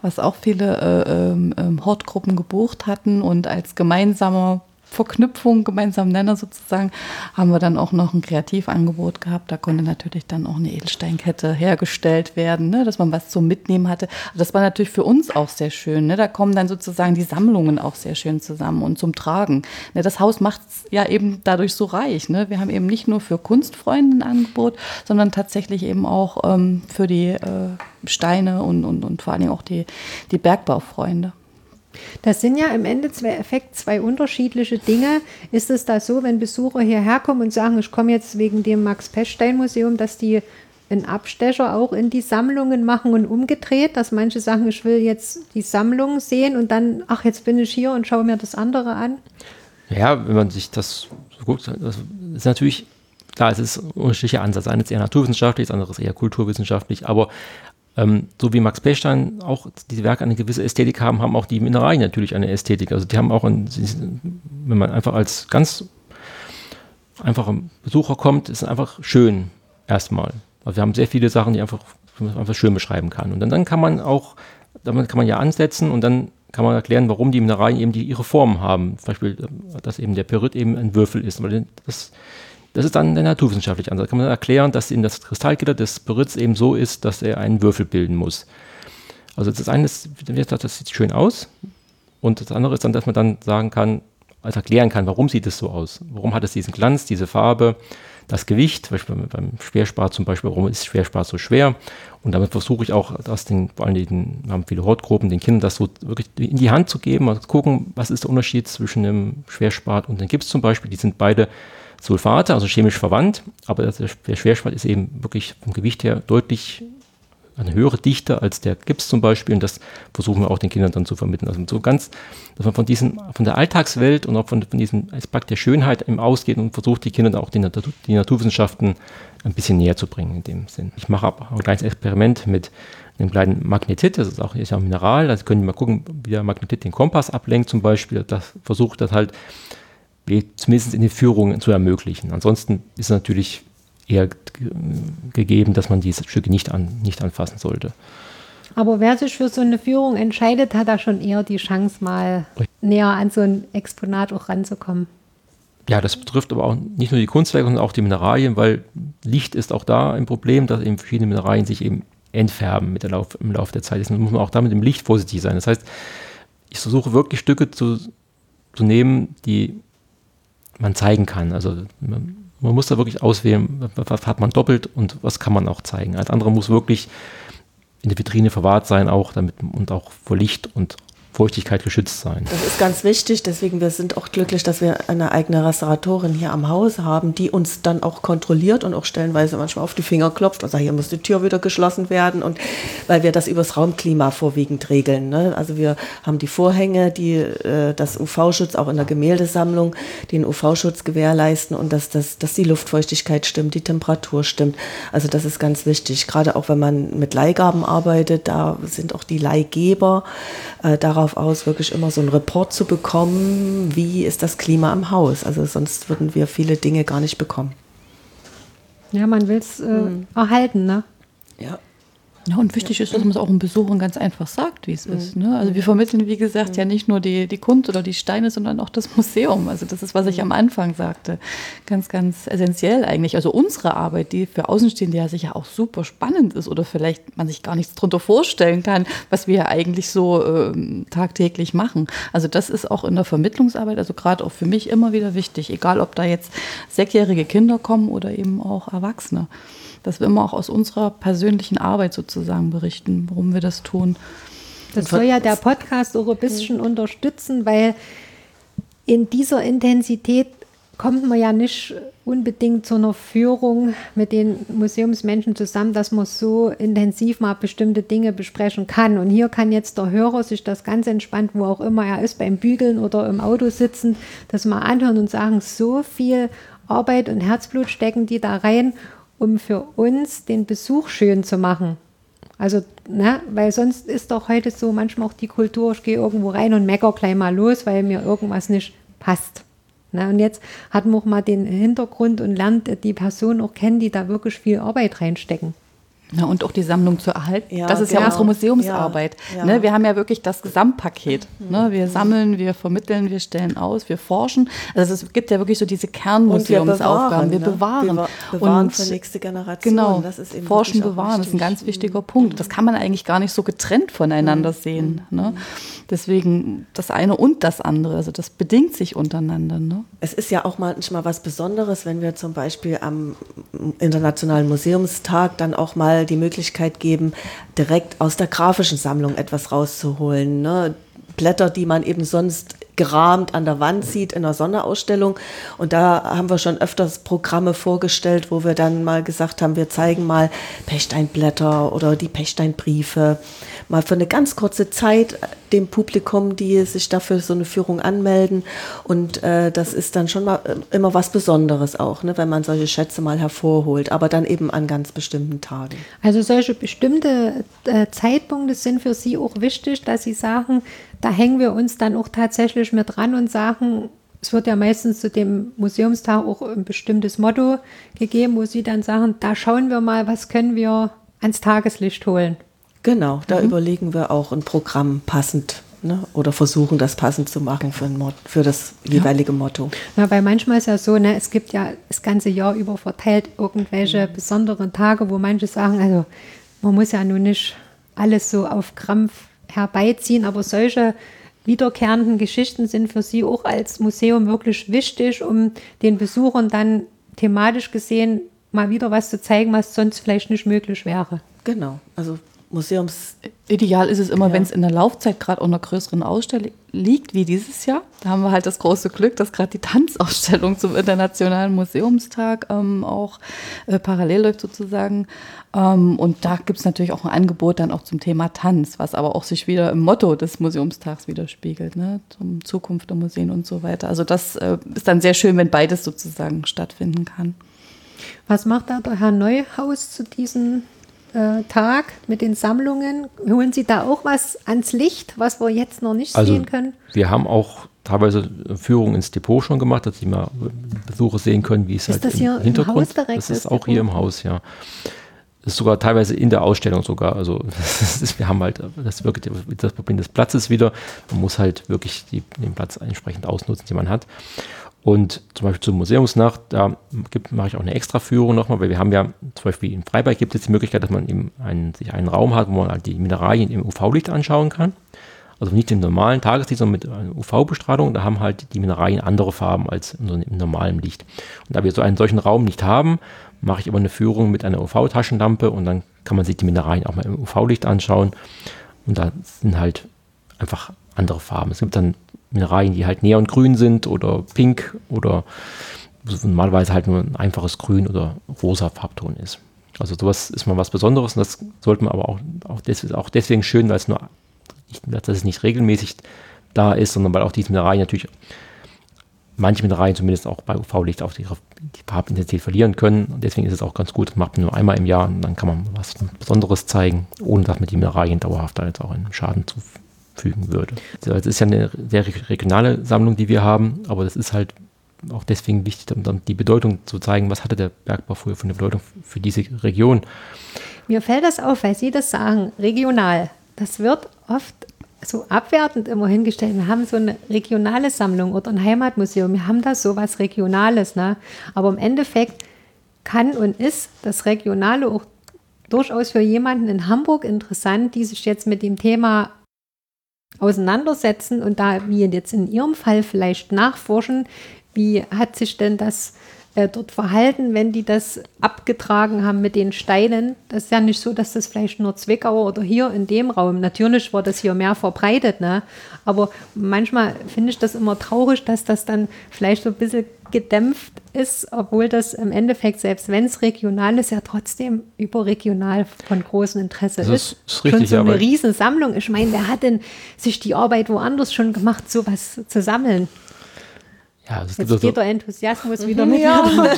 was auch viele äh, äh, Hortgruppen gebucht hatten und als gemeinsamer Verknüpfung, gemeinsamen Nenner sozusagen, haben wir dann auch noch ein Kreativangebot gehabt. Da konnte natürlich dann auch eine Edelsteinkette hergestellt werden, ne, dass man was zum Mitnehmen hatte. Das war natürlich für uns auch sehr schön. Ne. Da kommen dann sozusagen die Sammlungen auch sehr schön zusammen und zum Tragen. Ne, das Haus macht es ja eben dadurch so reich. Ne. Wir haben eben nicht nur für Kunstfreunde ein Angebot, sondern tatsächlich eben auch ähm, für die äh, Steine und, und, und vor allen Dingen auch die, die Bergbaufreunde. Das sind ja im Endeffekt zwei unterschiedliche Dinge. Ist es da so, wenn Besucher hierher kommen und sagen, ich komme jetzt wegen dem Max-Pechstein-Museum, dass die einen Abstecher auch in die Sammlungen machen und umgedreht, dass manche sagen, ich will jetzt die Sammlung sehen und dann, ach, jetzt bin ich hier und schaue mir das andere an? Ja, wenn man sich das so guckt, das ist natürlich, klar, es ist ein unterschiedlicher Ansatz. Eines eher naturwissenschaftlich, das andere eher kulturwissenschaftlich, aber ähm, so wie Max Pechstein auch diese Werke eine gewisse Ästhetik haben, haben auch die Mineralien natürlich eine Ästhetik. Also die haben auch, ein, wenn man einfach als ganz einfacher Besucher kommt, ist es einfach schön erstmal. Also wir haben sehr viele Sachen, die einfach, einfach schön beschreiben kann. Und dann, dann kann man auch, damit kann man ja ansetzen und dann kann man erklären, warum die Mineralien eben die, ihre Formen haben. Zum Beispiel, dass eben der Pyrit eben ein Würfel ist. Weil das das ist dann der naturwissenschaftliche Ansatz. Da kann man erklären, dass in das Kristallgitter des Berits eben so ist, dass er einen Würfel bilden muss. Also das eine ist, das sieht schön aus. Und das andere ist dann, dass man dann sagen kann, also erklären kann, warum sieht es so aus? Warum hat es diesen Glanz, diese Farbe, das Gewicht, Beispiel beim Schwerspar zum Beispiel, warum ist Schwerspar so schwer? Und damit versuche ich auch, das den, vor allem den, haben viele Hortgruppen, den Kindern das so wirklich in die Hand zu geben, also gucken, was ist der Unterschied zwischen dem Schwerspat und dem Gips zum Beispiel. Die sind beide Sulfate, also chemisch verwandt, aber der Schwerspalt ist eben wirklich vom Gewicht her deutlich eine höhere Dichte als der Gips zum Beispiel und das versuchen wir auch den Kindern dann zu vermitteln. Also so ganz, dass man von diesem, von der Alltagswelt und auch von, von diesem Aspekt der Schönheit im Ausgeht und versucht, die Kinder auch die, Natur, die Naturwissenschaften ein bisschen näher zu bringen in dem Sinn. Ich mache auch ein kleines Experiment mit einem kleinen Magnetit, das ist auch, ist ja ein Mineral, da können die mal gucken, wie der Magnetit den Kompass ablenkt zum Beispiel. Das versucht das halt zumindest in den Führungen zu ermöglichen. Ansonsten ist es natürlich eher gegeben, dass man diese Stücke nicht, an, nicht anfassen sollte. Aber wer sich für so eine Führung entscheidet, hat da schon eher die Chance, mal näher an so ein Exponat auch ranzukommen. Ja, das betrifft aber auch nicht nur die Kunstwerke, sondern auch die Mineralien, weil Licht ist auch da ein Problem, dass eben verschiedene Mineralien sich eben entfärben mit der Lauf, im Laufe der Zeit. Deswegen muss man auch da mit dem Licht vorsichtig sein. Das heißt, ich versuche wirklich Stücke zu, zu nehmen, die man zeigen kann. Also man, man, muss da wirklich auswählen, was hat man doppelt und was kann man auch zeigen. Als andere muss wirklich in der Vitrine verwahrt sein, auch damit und auch vor Licht und Feuchtigkeit geschützt sein. Das ist ganz wichtig, deswegen wir sind auch glücklich, dass wir eine eigene Restauratorin hier am Haus haben, die uns dann auch kontrolliert und auch stellenweise manchmal auf die Finger klopft und sagt, hier muss die Tür wieder geschlossen werden und weil wir das übers Raumklima vorwiegend regeln. Ne? Also wir haben die Vorhänge, die äh, das UV-Schutz auch in der Gemäldesammlung, den UV-Schutz gewährleisten und dass, dass, dass die Luftfeuchtigkeit stimmt, die Temperatur stimmt. Also das ist ganz wichtig, gerade auch wenn man mit Leihgaben arbeitet, da sind auch die Leihgeber äh, darauf darauf aus, wirklich immer so einen Report zu bekommen, wie ist das Klima am Haus. Also sonst würden wir viele Dinge gar nicht bekommen. Ja, man will es äh, mhm. erhalten, ne? Ja. Ja, und wichtig ist, dass man es auch den Besuchern ganz einfach sagt, wie es mhm. ist. Ne? Also wir vermitteln, wie gesagt, mhm. ja nicht nur die, die Kunst oder die Steine, sondern auch das Museum. Also das ist, was ich am Anfang sagte. Ganz, ganz essentiell eigentlich. Also unsere Arbeit, die für Außenstehende ja sicher auch super spannend ist oder vielleicht man sich gar nichts drunter vorstellen kann, was wir ja eigentlich so ähm, tagtäglich machen. Also das ist auch in der Vermittlungsarbeit, also gerade auch für mich immer wieder wichtig, egal ob da jetzt sechsjährige Kinder kommen oder eben auch Erwachsene dass wir immer auch aus unserer persönlichen Arbeit sozusagen berichten, warum wir das tun. Das soll ja der Podcast auch ein bisschen unterstützen, weil in dieser Intensität kommt man ja nicht unbedingt zu einer Führung mit den Museumsmenschen zusammen, dass man so intensiv mal bestimmte Dinge besprechen kann. Und hier kann jetzt der Hörer sich das ganz entspannt, wo auch immer er ist, beim Bügeln oder im Auto sitzen, das mal anhören und sagen, so viel Arbeit und Herzblut stecken die da rein, um für uns den Besuch schön zu machen. Also, ne, weil sonst ist doch heute so manchmal auch die Kultur, ich gehe irgendwo rein und mecker gleich mal los, weil mir irgendwas nicht passt. Ne? Und jetzt hat man auch mal den Hintergrund und lernt die Person auch kennen, die da wirklich viel Arbeit reinstecken. Ja, und auch die Sammlung zu erhalten. Ja, das ist genau. ja unsere Museumsarbeit. Ja, ne, wir haben ja wirklich das Gesamtpaket. Mhm. Ne, wir sammeln, wir vermitteln, wir stellen aus, wir forschen. Also es gibt ja wirklich so diese Kernmuseumsaufgaben. Wir bewahren. Wir bewahren, wir bewahren und für nächste Generation. Genau, forschen, bewahren, das ist ein ganz wichtiger mhm. Punkt. Das kann man eigentlich gar nicht so getrennt voneinander mhm. sehen. Ne? Mhm. Deswegen das eine und das andere. Also das bedingt sich untereinander. Ne? Es ist ja auch manchmal was Besonderes, wenn wir zum Beispiel am Internationalen Museumstag dann auch mal die Möglichkeit geben, direkt aus der grafischen Sammlung etwas rauszuholen. Ne? Blätter, die man eben sonst gerahmt an der Wand sieht in einer Sonderausstellung. Und da haben wir schon öfters Programme vorgestellt, wo wir dann mal gesagt haben, wir zeigen mal Pechsteinblätter oder die Pechsteinbriefe mal für eine ganz kurze Zeit dem Publikum, die sich dafür so eine Führung anmelden. Und äh, das ist dann schon mal äh, immer was Besonderes auch, ne, wenn man solche Schätze mal hervorholt, aber dann eben an ganz bestimmten Tagen. Also solche bestimmte äh, Zeitpunkte sind für Sie auch wichtig, dass Sie sagen, da hängen wir uns dann auch tatsächlich mit dran und sagen, es wird ja meistens zu dem Museumstag auch ein bestimmtes Motto gegeben, wo Sie dann sagen, da schauen wir mal, was können wir ans Tageslicht holen. Genau, da mhm. überlegen wir auch ein Programm passend ne, oder versuchen das passend zu machen für, ein, für das jeweilige ja. Motto. Ja, weil manchmal ist ja so, ne, es gibt ja das ganze Jahr über verteilt irgendwelche mhm. besonderen Tage, wo manche sagen, also man muss ja nun nicht alles so auf Krampf herbeiziehen, aber solche wiederkehrenden Geschichten sind für Sie auch als Museum wirklich wichtig, um den Besuchern dann thematisch gesehen mal wieder was zu zeigen, was sonst vielleicht nicht möglich wäre. Genau, also Museums. Ideal ist es immer, ja. wenn es in der Laufzeit gerade unter größeren Ausstellung liegt, wie dieses Jahr. Da haben wir halt das große Glück, dass gerade die Tanzausstellung zum Internationalen Museumstag ähm, auch äh, parallel läuft sozusagen. Ähm, und da gibt es natürlich auch ein Angebot dann auch zum Thema Tanz, was aber auch sich wieder im Motto des Museumstags widerspiegelt, ne? zum Zukunft der Museen und so weiter. Also das äh, ist dann sehr schön, wenn beides sozusagen stattfinden kann. Was macht da der Herr Neuhaus zu diesen Tag mit den Sammlungen. Holen Sie da auch was ans Licht, was wir jetzt noch nicht also, sehen können? Wir haben auch teilweise Führungen ins Depot schon gemacht, dass Sie mal Besucher sehen können, wie es ist halt das im hier Hintergrund. Im Haus direkt, das ist auch Depot? hier im Haus, ja. Das ist sogar teilweise in der Ausstellung sogar. Also ist, wir haben halt das wirklich das Problem des Platzes wieder. Man muss halt wirklich die, den Platz entsprechend ausnutzen, den man hat. Und zum Beispiel zur Museumsnacht, da mache ich auch eine Extra-Führung nochmal, weil wir haben ja zum Beispiel in Freiberg gibt es die Möglichkeit, dass man eben einen, sich einen Raum hat, wo man halt die Mineralien im UV-Licht anschauen kann. Also nicht im normalen Tageslicht, sondern mit UV-Bestrahlung. Da haben halt die Mineralien andere Farben als im normalen Licht. Und da wir so einen solchen Raum nicht haben, mache ich immer eine Führung mit einer UV-Taschenlampe und dann kann man sich die Mineralien auch mal im UV-Licht anschauen. Und da sind halt einfach andere Farben. Es gibt dann Mineralien, die halt neongrün sind oder pink oder normalerweise halt nur ein einfaches Grün oder rosa Farbton ist. Also sowas ist mal was Besonderes und das sollte man aber auch, auch, des, auch deswegen schön, weil es nur, nicht, dass es nicht regelmäßig da ist, sondern weil auch diese Mineralien natürlich, manche Mineralien zumindest auch bei UV-Licht auf die, die Farbintensität verlieren können. Und deswegen ist es auch ganz gut, macht man nur einmal im Jahr und dann kann man was Besonderes zeigen, ohne dass man die Mineralien dauerhaft da jetzt auch einen Schaden zufügt fügen würde. Das ist ja eine sehr regionale Sammlung, die wir haben, aber das ist halt auch deswegen wichtig, um dann die Bedeutung zu zeigen, was hatte der Bergbau früher für eine Bedeutung für diese Region. Mir fällt das auf, weil Sie das sagen, regional. Das wird oft so abwertend immer hingestellt. Wir haben so eine regionale Sammlung oder ein Heimatmuseum. Wir haben da so was Regionales. Ne? Aber im Endeffekt kann und ist das Regionale auch durchaus für jemanden in Hamburg interessant, die sich jetzt mit dem Thema auseinandersetzen und da, wie jetzt in Ihrem Fall, vielleicht nachforschen, wie hat sich denn das äh, dort verhalten, wenn die das abgetragen haben mit den Steinen. Das ist ja nicht so, dass das vielleicht nur Zwickau oder hier in dem Raum, natürlich war das hier mehr verbreitet, ne? aber manchmal finde ich das immer traurig, dass das dann vielleicht so ein bisschen gedämpft ist, obwohl das im Endeffekt, selbst wenn es regional ist, ja trotzdem überregional von großem Interesse das ist. ist richtig, schon so eine Riesensammlung. Ich meine, wer hat denn sich die Arbeit woanders schon gemacht, sowas zu sammeln? Ja, also es gibt Jetzt also, geht der Enthusiasmus wieder mit. Ja.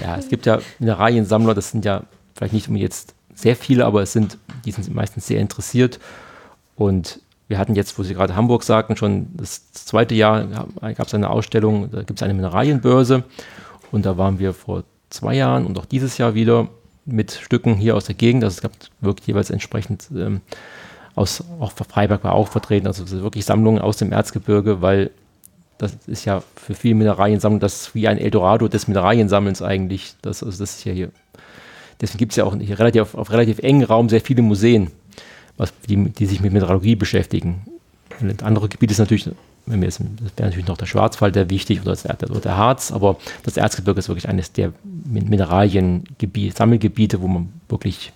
ja, es gibt ja Mineraliensammler, das sind ja vielleicht nicht unbedingt jetzt sehr viele, aber es sind, die sind meistens sehr interessiert. Und wir hatten jetzt, wo Sie gerade Hamburg sagten, schon das zweite Jahr gab es eine Ausstellung, da gibt es eine Mineralienbörse. Und da waren wir vor zwei Jahren und auch dieses Jahr wieder mit Stücken hier aus der Gegend. Also es gab wirklich jeweils entsprechend ähm, aus, auch Freiberg war auch vertreten, also wirklich Sammlungen aus dem Erzgebirge, weil das ist ja für viele Mineraliensammler, das ist wie ein Eldorado des Mineraliensammelns eigentlich. Das, also das ist ja hier. Deswegen gibt es ja auch hier relativ, auf, auf relativ engen Raum sehr viele Museen, was, die, die sich mit Mineralogie beschäftigen. Und andere Gebiete ist natürlich, wenn wir jetzt, das wäre natürlich noch der Schwarzwald, der wichtig, oder, das, oder der Harz, aber das Erzgebirge ist wirklich eines der Min- Mineraliengebiete, Sammelgebiete, wo man wirklich,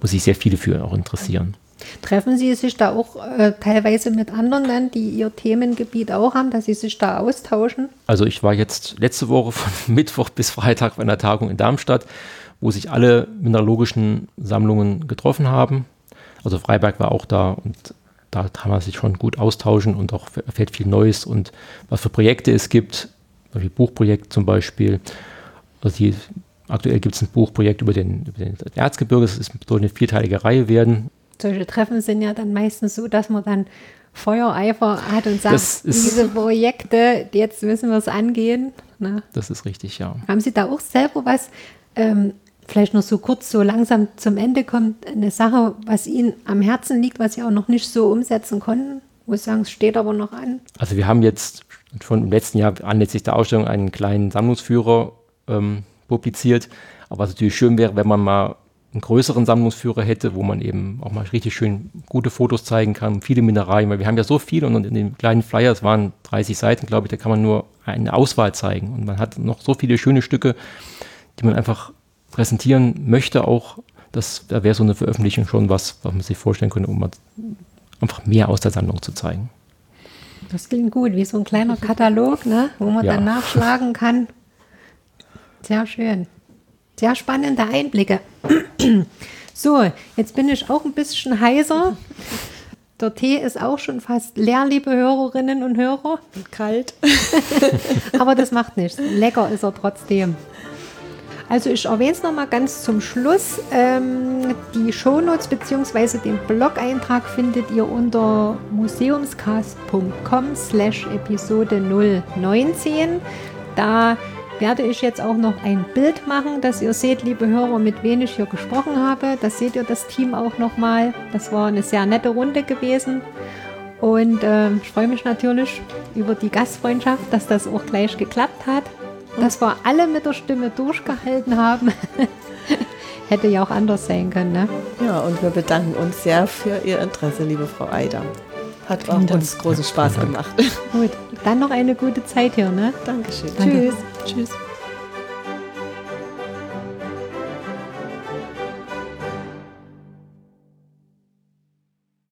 wo sich sehr viele für auch interessieren. Treffen Sie sich da auch äh, teilweise mit anderen dann, die ihr Themengebiet auch haben, dass Sie sich da austauschen? Also ich war jetzt letzte Woche von Mittwoch bis Freitag bei einer Tagung in Darmstadt, wo sich alle mineralogischen Sammlungen getroffen haben. Also Freiberg war auch da und da kann man sich schon gut austauschen und auch erfährt viel Neues und was für Projekte es gibt, wie Buchprojekt zum Beispiel. Also die, aktuell gibt es ein Buchprojekt über den, über den Erzgebirge, es soll eine vierteilige Reihe werden. Solche Treffen sind ja dann meistens so, dass man dann Feuereifer hat und sagt, diese Projekte, jetzt müssen wir es angehen. Ne? Das ist richtig, ja. Haben Sie da auch selber was, ähm, vielleicht noch so kurz, so langsam zum Ende kommt, eine Sache, was Ihnen am Herzen liegt, was Sie auch noch nicht so umsetzen konnten? Wo Sie sagen, es steht aber noch an. Also wir haben jetzt schon im letzten Jahr anlässlich der Ausstellung einen kleinen Sammlungsführer ähm, publiziert. Aber was natürlich schön wäre, wenn man mal einen größeren Sammlungsführer hätte, wo man eben auch mal richtig schön gute Fotos zeigen kann, viele Mineralien, weil wir haben ja so viel und in dem kleinen Flyer, es waren 30 Seiten, glaube ich, da kann man nur eine Auswahl zeigen. Und man hat noch so viele schöne Stücke, die man einfach präsentieren möchte auch. Das, da wäre so eine Veröffentlichung schon was, was man sich vorstellen könnte, um mal einfach mehr aus der Sammlung zu zeigen. Das klingt gut, wie so ein kleiner Katalog, ne? wo man Ja. dann nachschlagen kann. Sehr schön. Sehr spannende Einblicke. So, jetzt bin ich auch ein bisschen heiser. Der Tee ist auch schon fast leer, liebe Hörerinnen und Hörer. Kalt. Aber das macht nichts. Lecker ist er trotzdem. Also ich erwähne es nochmal ganz zum Schluss. Ähm, die Shownotes bzw. den Blog-Eintrag findet ihr unter museumscast.com slash Episode 019. Da werde ich jetzt auch noch ein Bild machen, dass ihr seht, liebe Hörer, mit wem ich hier gesprochen habe. Das seht ihr das Team auch nochmal. Das war eine sehr nette Runde gewesen. Und ähm, ich freue mich natürlich über die Gastfreundschaft, dass das auch gleich geklappt hat. Dass wir alle mit der Stimme durchgehalten haben. Hätte ja auch anders sein können, ne? Ja, und wir bedanken uns sehr für Ihr Interesse, liebe Frau Eider. Hat auch uns großen Spaß gemacht. Gut, dann noch eine gute Zeit hier, ne? Dankeschön. Danke. Tschüss. Tschüss.